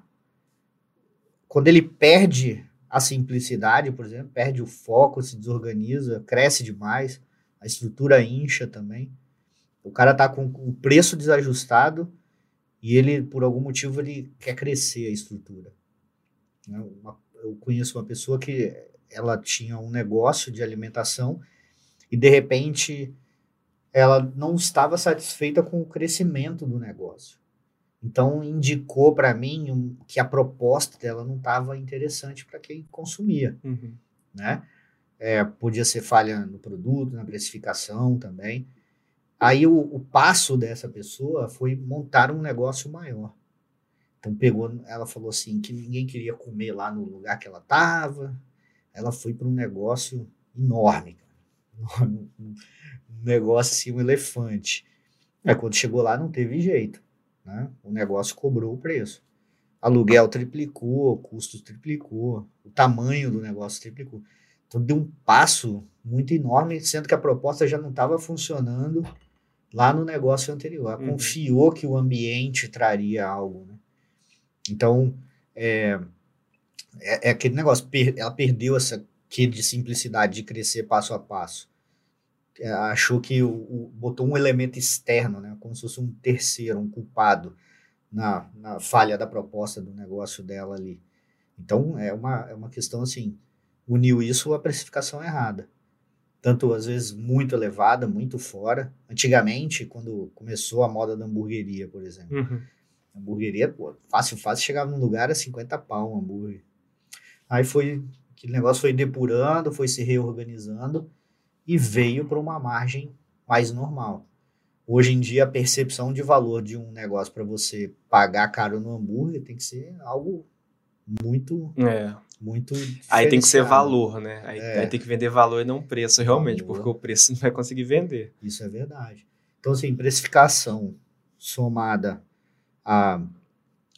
[SPEAKER 1] quando ele perde a simplicidade, por exemplo, perde o foco, se desorganiza, cresce demais, a estrutura incha também. O cara tá com o preço desajustado e ele, por algum motivo, ele quer crescer a estrutura. Né? Eu conheço uma pessoa que ela tinha um negócio de alimentação e, de repente, ela não estava satisfeita com o crescimento do negócio. Então, indicou para mim um, que a proposta dela não estava interessante para quem consumia.
[SPEAKER 2] Uhum.
[SPEAKER 1] Né? É, podia ser falha no produto, na precificação também. Aí o, o, passo dessa pessoa foi montar um negócio maior. Então pegou, ela falou assim que ninguém queria comer lá no lugar que ela estava. Ela foi para um negócio enorme, um, [laughs] negócio assim, um elefante. Aí quando chegou lá não teve jeito, né? O negócio cobrou o preço. Aluguel triplicou, custos triplicou, o tamanho do negócio triplicou. Então deu um passo muito enorme, sendo que a proposta já não estava funcionando lá no negócio anterior. Ela uhum. confiou que o ambiente traria algo. Né? Então, é, é, é, aquele negócio, per, ela perdeu essa que de simplicidade de crescer passo a passo. É, achou que o, o, botou um elemento externo, né, como se fosse um terceiro, um culpado na, na falha da proposta do negócio dela ali. Então, é uma, é uma questão assim, uniu isso à precificação errada. Tanto, às vezes, muito elevada, muito fora. Antigamente, quando começou a moda da hamburgueria, por exemplo.
[SPEAKER 2] Uhum.
[SPEAKER 1] Hamburgueria, pô, fácil, fácil, chegava num lugar a 50 pau um hambúrguer. Aí foi, aquele negócio foi depurando, foi se reorganizando e veio para uma margem mais normal. Hoje em dia, a percepção de valor de um negócio para você pagar caro no hambúrguer tem que ser algo muito
[SPEAKER 2] é
[SPEAKER 1] muito.
[SPEAKER 2] Aí tem que ser valor, né? Aí, é. aí, tem que vender valor e não preço, realmente, valor. porque o preço não vai conseguir vender.
[SPEAKER 1] Isso é verdade. Então, assim, precificação somada a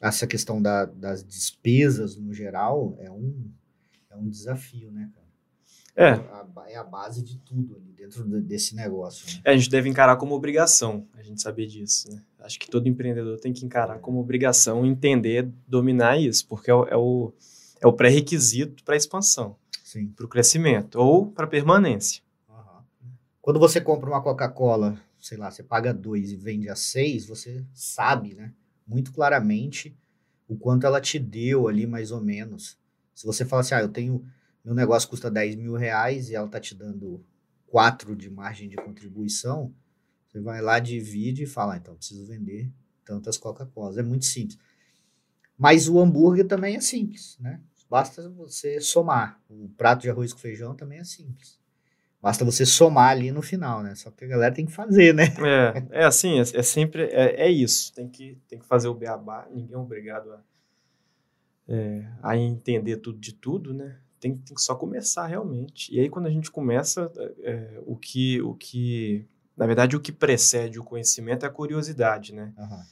[SPEAKER 1] essa questão da, das despesas no geral é um, é um desafio, né, cara?
[SPEAKER 2] É.
[SPEAKER 1] A, é a base de tudo ali dentro desse negócio. Né?
[SPEAKER 2] É, a gente deve encarar como obrigação, a gente saber disso, né? Acho que todo empreendedor tem que encarar é. como obrigação entender, dominar isso, porque é o, é o é o pré-requisito para a expansão, para o crescimento ou para a permanência.
[SPEAKER 1] Uhum. Quando você compra uma Coca-Cola, sei lá, você paga dois e vende a seis, você sabe, né, muito claramente o quanto ela te deu ali, mais ou menos. Se você fala assim, ah, eu tenho, meu negócio custa 10 mil reais e ela tá te dando quatro de margem de contribuição, você vai lá, divide e fala, ah, então preciso vender tantas Coca-Colas. É muito simples. Mas o hambúrguer também é simples, né? Basta você somar. O prato de arroz com feijão também é simples. Basta você somar ali no final, né? Só que a galera tem que fazer, né?
[SPEAKER 2] É, é assim, é, é sempre, é, é, isso. Tem que, tem que fazer o beabá. Ninguém é obrigado a, é, a entender tudo de tudo, né? Tem, tem que só começar realmente. E aí, quando a gente começa, é, o que, o que, na verdade, o que precede o conhecimento é a curiosidade, né?
[SPEAKER 1] Uhum.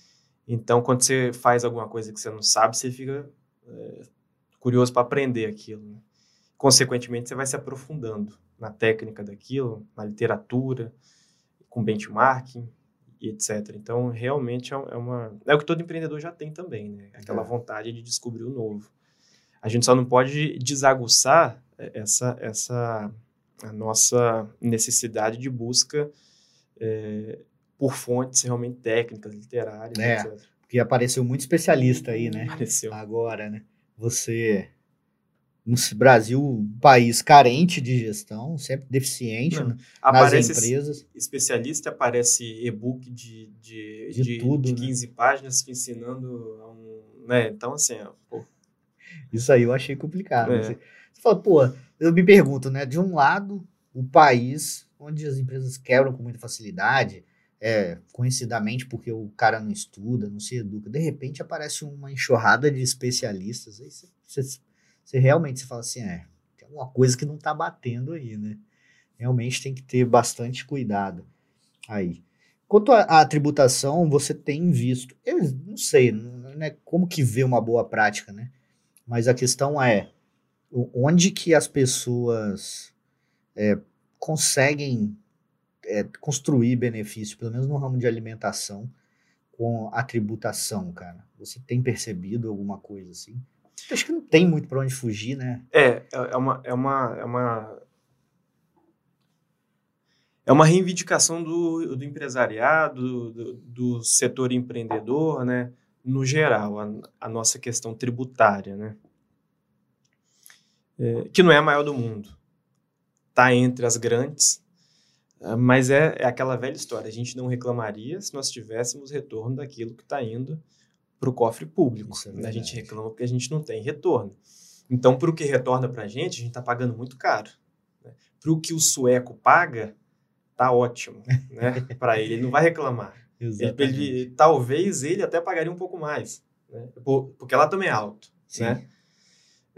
[SPEAKER 2] Então, quando você faz alguma coisa que você não sabe, você fica é, curioso para aprender aquilo. Né? Consequentemente, você vai se aprofundando na técnica daquilo, na literatura, com benchmarking e etc. Então, realmente é, é uma é o que todo empreendedor já tem também, né? Aquela é. vontade de descobrir o novo. A gente só não pode desaguçar essa essa a nossa necessidade de busca é, por fontes realmente técnicas, literárias,
[SPEAKER 1] é, etc. Porque apareceu muito especialista aí, né?
[SPEAKER 2] Apareceu.
[SPEAKER 1] Agora, né? Você Brasil, país carente de gestão, sempre deficiente Não, nas empresas.
[SPEAKER 2] Especialista, aparece e-book de, de, de, de, tudo, de 15 né? páginas ensinando a um. Né? Então, assim, pô.
[SPEAKER 1] Isso aí eu achei complicado. É. Você fala, pô, eu me pergunto, né? De um lado, o país onde as empresas quebram com muita facilidade, é, conhecidamente porque o cara não estuda, não se educa. De repente aparece uma enxurrada de especialistas. Aí você, você, você realmente você fala assim: é, tem alguma coisa que não está batendo aí, né? Realmente tem que ter bastante cuidado aí. Quanto à tributação, você tem visto, eu não sei, né, como que vê uma boa prática, né? Mas a questão é, onde que as pessoas é, conseguem é, construir benefício, pelo menos no ramo de alimentação, com a tributação, cara? Você tem percebido alguma coisa assim? Acho que não tem muito para onde fugir, né?
[SPEAKER 2] É, é, é uma, é uma, é uma, é uma reivindicação do, do empresariado, do, do, setor empreendedor, né? No geral, a, a nossa questão tributária, né? É, que não é a maior do mundo. Está entre as grandes, ah, mas é, é, aquela velha história. A gente não reclamaria se nós tivéssemos retorno daquilo que está indo para o cofre público. É a gente reclama porque a gente não tem retorno. Então, para o que retorna para a gente, a gente está pagando muito caro. Né? Para o que o sueco paga, tá ótimo, né? [laughs] para ele, ele não vai reclamar. Ele, ele, talvez ele até pagaria um pouco mais, né? porque lá também é alto, Sim. né?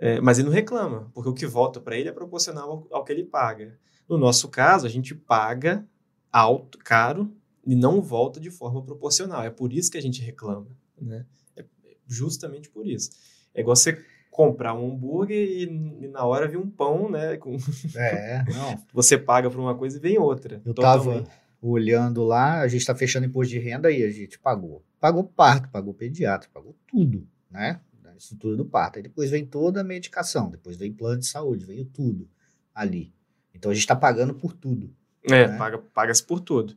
[SPEAKER 2] É, mas ele não reclama, porque o que volta para ele é proporcional ao, ao, que ele paga. No nosso caso, a gente paga alto, caro, e não volta de forma proporcional. É por isso que a gente reclama, né? É justamente por isso. É igual você comprar um hambúrguer e, e, na hora vir um pão, né? Com...
[SPEAKER 1] É, não. [laughs]
[SPEAKER 2] Você paga por uma coisa e vem outra.
[SPEAKER 1] Eu totalmente. tava olhando lá, a gente está fechando imposto de renda e a gente pagou. Pagou parto, pagou pediatra, pagou tudo, né? Da estrutura do parto. Aí depois vem toda a medicação, depois vem plano de saúde, veio tudo ali. Então a gente está pagando por tudo.
[SPEAKER 2] É, né? paga, paga-se por tudo.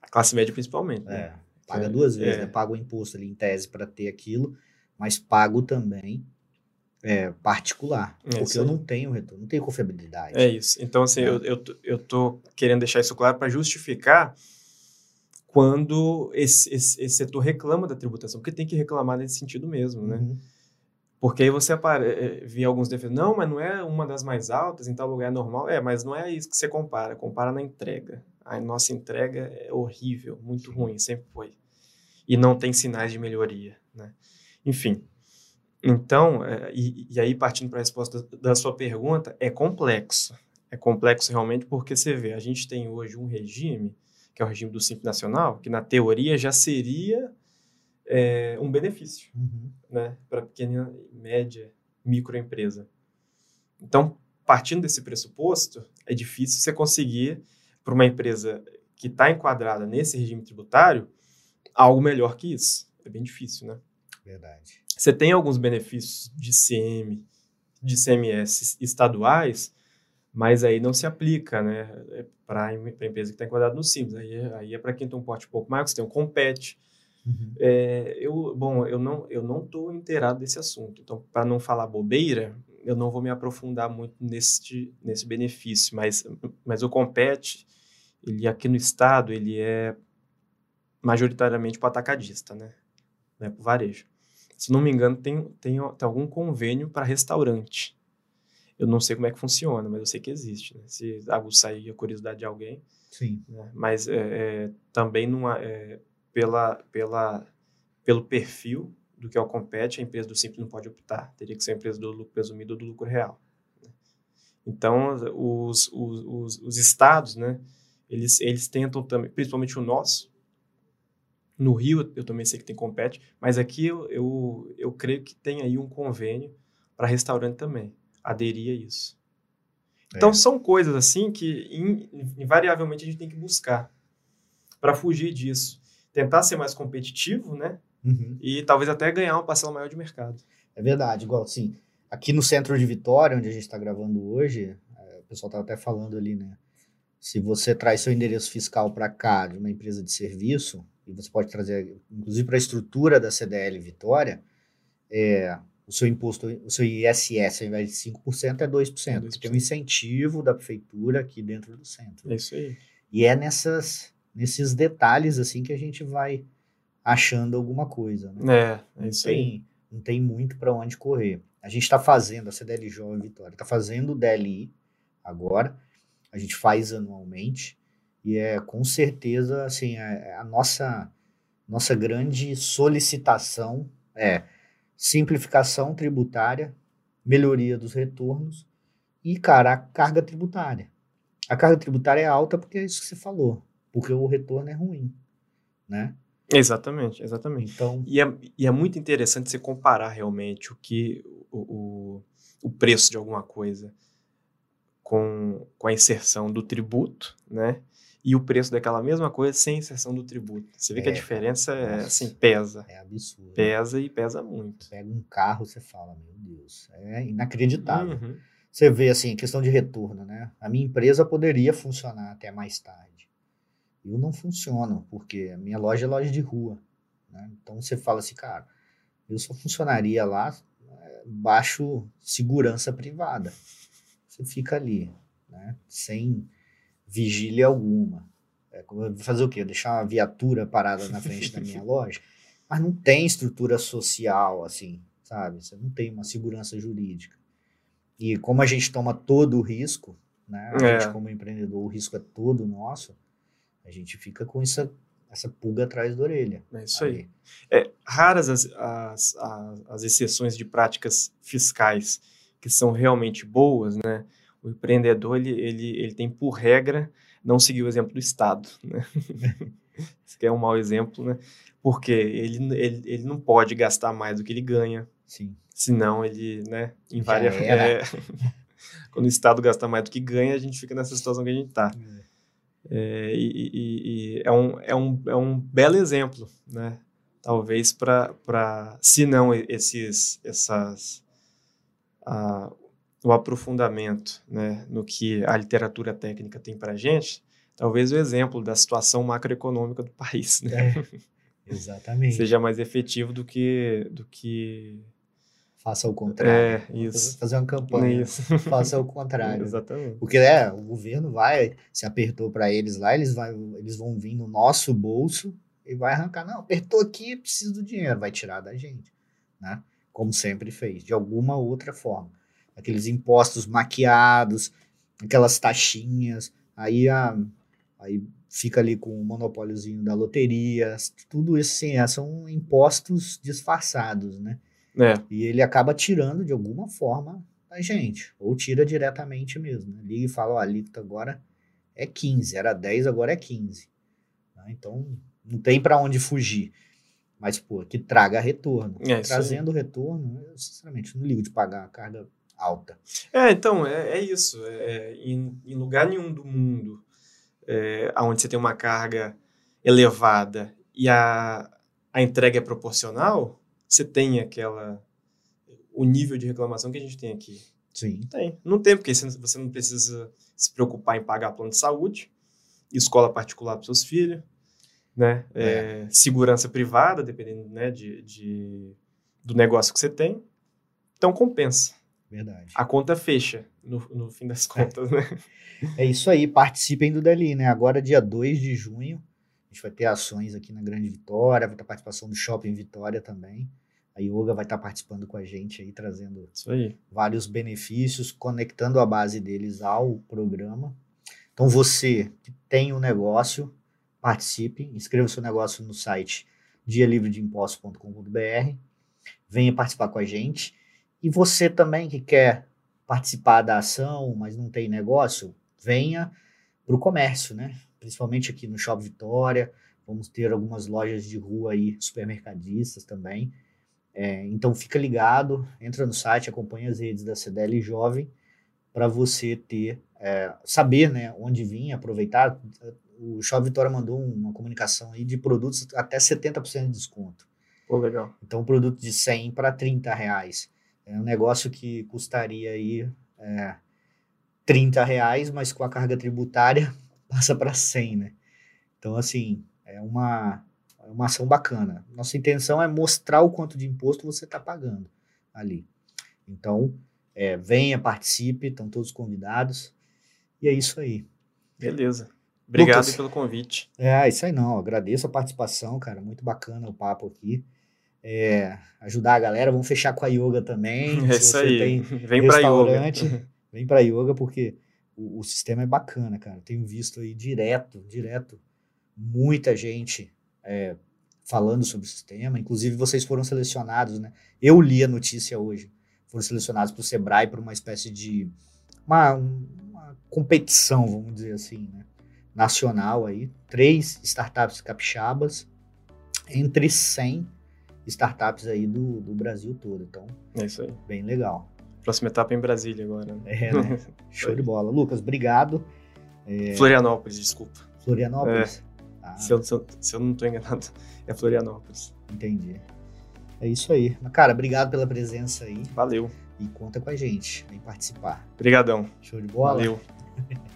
[SPEAKER 2] A classe média principalmente. Né?
[SPEAKER 1] É, paga é, duas vezes, é. né? Paga o imposto ali em tese para ter aquilo, mas pago também é, particular, é porque eu não tenho retorno, não tenho confiabilidade.
[SPEAKER 2] É isso. Então, assim, é. eu, eu, eu tô querendo deixar isso claro para justificar quando esse, esse, esse, setor reclama da tributação, porque tem que reclamar nesse sentido mesmo, né? Uhum. Porque aí você apare... É, vê alguns defeitos, não, mas não é uma das mais altas, em tal lugar é normal. É, mas não é isso que você compara, compara na entrega. A nossa entrega é horrível, muito ruim, sempre foi. E não tem sinais de melhoria, né? Enfim, então, é, e, e, aí partindo para a resposta da sua pergunta, é complexo. É complexo realmente porque você vê, a gente tem hoje um regime, que é o regime do Simples Nacional, que na teoria já seria é, um benefício uhum. né, para pequena, média, microempresa. Então, partindo desse pressuposto, é difícil você conseguir, para uma empresa que está enquadrada nesse regime tributário, algo melhor que isso. É bem difícil, né?
[SPEAKER 1] Verdade.
[SPEAKER 2] Você tem alguns benefícios de CM, de CMS estaduais, mas aí não se aplica, né, é para a empresa que está enquadrada no Simples. Aí, é, aí é para quem tem um porte um pouco maior, você tem um Compete. Uhum. É, eu, bom, eu não eu não estou inteirado desse assunto, então para não falar bobeira, eu não vou me aprofundar muito nesse nesse benefício, mas mas o Compete, ele aqui no estado ele é majoritariamente para atacadista, né, né para varejo. Se não me engano, tem, tem, tem algum convênio para restaurante. Eu não sei como é que funciona, mas eu sei que existe. Né? Se aguçar aí a curiosidade de alguém.
[SPEAKER 1] Sim.
[SPEAKER 2] Né? Mas é, é, também numa, é, pela, pela, pelo perfil do que é o compete, a empresa do Simples não pode optar. Teria que ser a empresa do lucro presumido ou do lucro real. Né? Então, os, os, os, os, estados, né, eles, eles tentam também, principalmente o nosso, no Rio, eu também sei que tem compete, mas aqui eu, eu, eu creio que tem aí um convênio para restaurante também. Aderir a isso. Então, é. são coisas assim que invariavelmente a gente tem que buscar para fugir disso. Tentar ser mais competitivo, né? Uhum. E talvez até ganhar uma parcela maior de mercado.
[SPEAKER 1] É verdade, igual assim, aqui no centro de Vitória, onde a gente está gravando hoje, é, o pessoal estava até falando ali, né? Se você traz seu endereço fiscal para cá de uma empresa de serviço, e você pode trazer, inclusive, para a estrutura da CDL Vitória, é, o seu imposto, o seu ISS, ao invés de 5%, é 2%, é 2%. porque tem um incentivo da prefeitura aqui dentro do centro.
[SPEAKER 2] É isso aí.
[SPEAKER 1] E é nessas, nesses detalhes, assim, que a gente vai achando alguma coisa.
[SPEAKER 2] Né? É, é isso
[SPEAKER 1] tem,
[SPEAKER 2] aí.
[SPEAKER 1] Não tem muito para onde correr. A gente está fazendo, a CDL Jovem Vitória, está fazendo o DLI agora, a gente faz anualmente, e é com certeza assim a, é, é a nossa nossa grande solicitação é simplificação tributária, melhoria dos retornos e cara a carga tributária. A carga tributária é alta porque é isso que você falou, porque o retorno é ruim, né?
[SPEAKER 2] Exatamente, exatamente.
[SPEAKER 1] Então,
[SPEAKER 2] e, é, e é muito interessante você comparar realmente o que o, o, o preço de alguma coisa com, com a inserção do tributo, né? e o preço daquela mesma coisa sem inserção do tributo. Você vê é, que a é, diferença é, assim, pesa.
[SPEAKER 1] É absurdo.
[SPEAKER 2] Pesa e pesa muito.
[SPEAKER 1] Pega um carro, você fala, meu Deus, é inacreditável. Uhum. você vê assim, questão de retorno, né? A minha empresa poderia funcionar até mais tarde. Eu não funciono, porque a minha loja é loja de rua. Né? Então você fala assim, cara, eu só funcionaria lá é, baixo segurança privada. Você fica ali, né? Sem vigília alguma. É, fazer o quê? Deixar uma viatura parada na frente da minha [laughs] loja? Mas não tem estrutura social, assim, sabe? Você não tem uma segurança jurídica. E como a gente toma todo o risco, né? A é. gente, como empreendedor, o risco é todo nosso, a gente fica com essa, essa pulga atrás da orelha.
[SPEAKER 2] É isso aí. aí. É, raras as, as, as, as, exceções de práticas fiscais que são realmente boas, né? O empreendedor, ele, ele, ele tem por regra não seguir o exemplo do Estado, né? [laughs] Isso que é um mau exemplo, né? Porque ele, ele, ele não pode gastar mais do que ele ganha.
[SPEAKER 1] Sim.
[SPEAKER 2] Senão ele, né, invaria. [laughs] É, quando o Estado gasta mais do que ganha, a gente fica nessa situação que a gente está. É. é, e, e, e, é, um, é, um, é um belo exemplo, né? Talvez para, se não esses, essas, uh, o aprofundamento né, no que a literatura técnica tem para a gente, talvez o exemplo da situação macroeconômica do país, né?
[SPEAKER 1] É, exatamente.
[SPEAKER 2] Seja mais efetivo do que, do que
[SPEAKER 1] faça o contrário.
[SPEAKER 2] É, isso.
[SPEAKER 1] Fazer uma campanha.
[SPEAKER 2] Isso. [laughs]
[SPEAKER 1] Faça o contrário.
[SPEAKER 2] Exatamente.
[SPEAKER 1] Porque é, o governo vai, se apertou para eles lá, eles, vai, eles vão vir no nosso bolso e vai arrancar. Não, apertou aqui, preciso do dinheiro, vai tirar da gente. Né? Como sempre fez, de alguma outra forma. Aqueles impostos maquiados, aquelas taxinhas, aí, a, aí fica ali com o monopóliozinho da loteria, tudo isso sim, é, são impostos disfarçados, né?
[SPEAKER 2] É.
[SPEAKER 1] E ele acaba tirando de alguma forma a gente, ou tira diretamente mesmo. Né? Liga e fala: ó, a alíquota agora é 15, era 10, agora é 15. Né? Então não tem para onde fugir. Mas, pô, que traga retorno.
[SPEAKER 2] É,
[SPEAKER 1] Trazendo retorno, eu sinceramente não ligo de pagar a carga alta.
[SPEAKER 2] É, então, é, é isso. É, é, em, em, lugar nenhum do mundo é, onde você tem uma carga elevada e a, a entrega é proporcional, você tem aquela o nível de reclamação que a gente tem aqui.
[SPEAKER 1] Sim.
[SPEAKER 2] Tem. Não tem, porque você não precisa se preocupar em pagar plano de saúde, escola particular para seus filhos, né? É. É, segurança privada, dependendo né, de, de, do negócio que você tem. Então compensa.
[SPEAKER 1] Verdade.
[SPEAKER 2] A conta fecha, no, no fim das contas, né?
[SPEAKER 1] É isso aí, participem do Dali, né? Agora, dia 2 de junho, a gente vai ter ações aqui na Grande Vitória, vai ter participação do Shopping Vitória também. A Yoga vai estar participando com a gente aí, trazendo
[SPEAKER 2] aí.
[SPEAKER 1] vários benefícios, conectando a base deles ao programa. Então, você que tem um negócio, participe, inscreva seu negócio no site dialivredeimpostos.com.br, venha participar com a gente. E você também que quer participar da ação, mas não tem negócio, venha para o comércio, né? Principalmente aqui no Shopping Vitória, vamos ter algumas lojas de rua aí, supermercadistas também. É, então fica ligado, entra no site, acompanha as redes da CDL Jovem para você ter, é, saber né, onde vir, aproveitar. O Show Vitória mandou uma comunicação aí de produtos até 70% de desconto.
[SPEAKER 2] Pô, legal.
[SPEAKER 1] Então, um produto de 100 para 30 reais. É um negócio que custaria aí é, 30 reais, mas com a carga tributária [laughs] passa para 100, né? Então, assim, é uma, é uma ação bacana. Nossa intenção é mostrar o quanto de imposto você está pagando ali. Então, é, venha, participe, estão todos convidados. E é isso aí.
[SPEAKER 2] Beleza. Obrigado Lucas, pelo convite.
[SPEAKER 1] É, isso aí não. Agradeço a participação, cara. Muito bacana o papo aqui. É, ajudar a galera. Vamos fechar com a yoga também. [laughs]
[SPEAKER 2] É isso aí. Vem para yoga. [laughs]
[SPEAKER 1] Vem para yoga porque o, o, sistema é bacana, cara. Tenho visto aí direto, direto, muita gente é, falando sobre o sistema. Inclusive, vocês foram selecionados, né? Eu li a notícia hoje. Foram selecionados para o Sebrae para uma espécie de uma, uma, competição, vamos dizer assim, né? Nacional aí. Três startups capixabas entre 100 startups aí do, do Brasil todo. Então,
[SPEAKER 2] é isso aí.
[SPEAKER 1] Bem legal.
[SPEAKER 2] Próxima etapa é em Brasília agora. Né?
[SPEAKER 1] É, né? [laughs] Show de bola. Lucas, obrigado.
[SPEAKER 2] É... Florianópolis, desculpa.
[SPEAKER 1] Florianópolis?
[SPEAKER 2] É. Ah. Se, eu, se, eu, se eu não estou enganado, é Florianópolis.
[SPEAKER 1] Entendi. É isso aí. Cara, obrigado pela presença aí.
[SPEAKER 2] Valeu.
[SPEAKER 1] E conta com a gente, vem participar.
[SPEAKER 2] Obrigadão.
[SPEAKER 1] Show de bola?
[SPEAKER 2] Valeu. [laughs]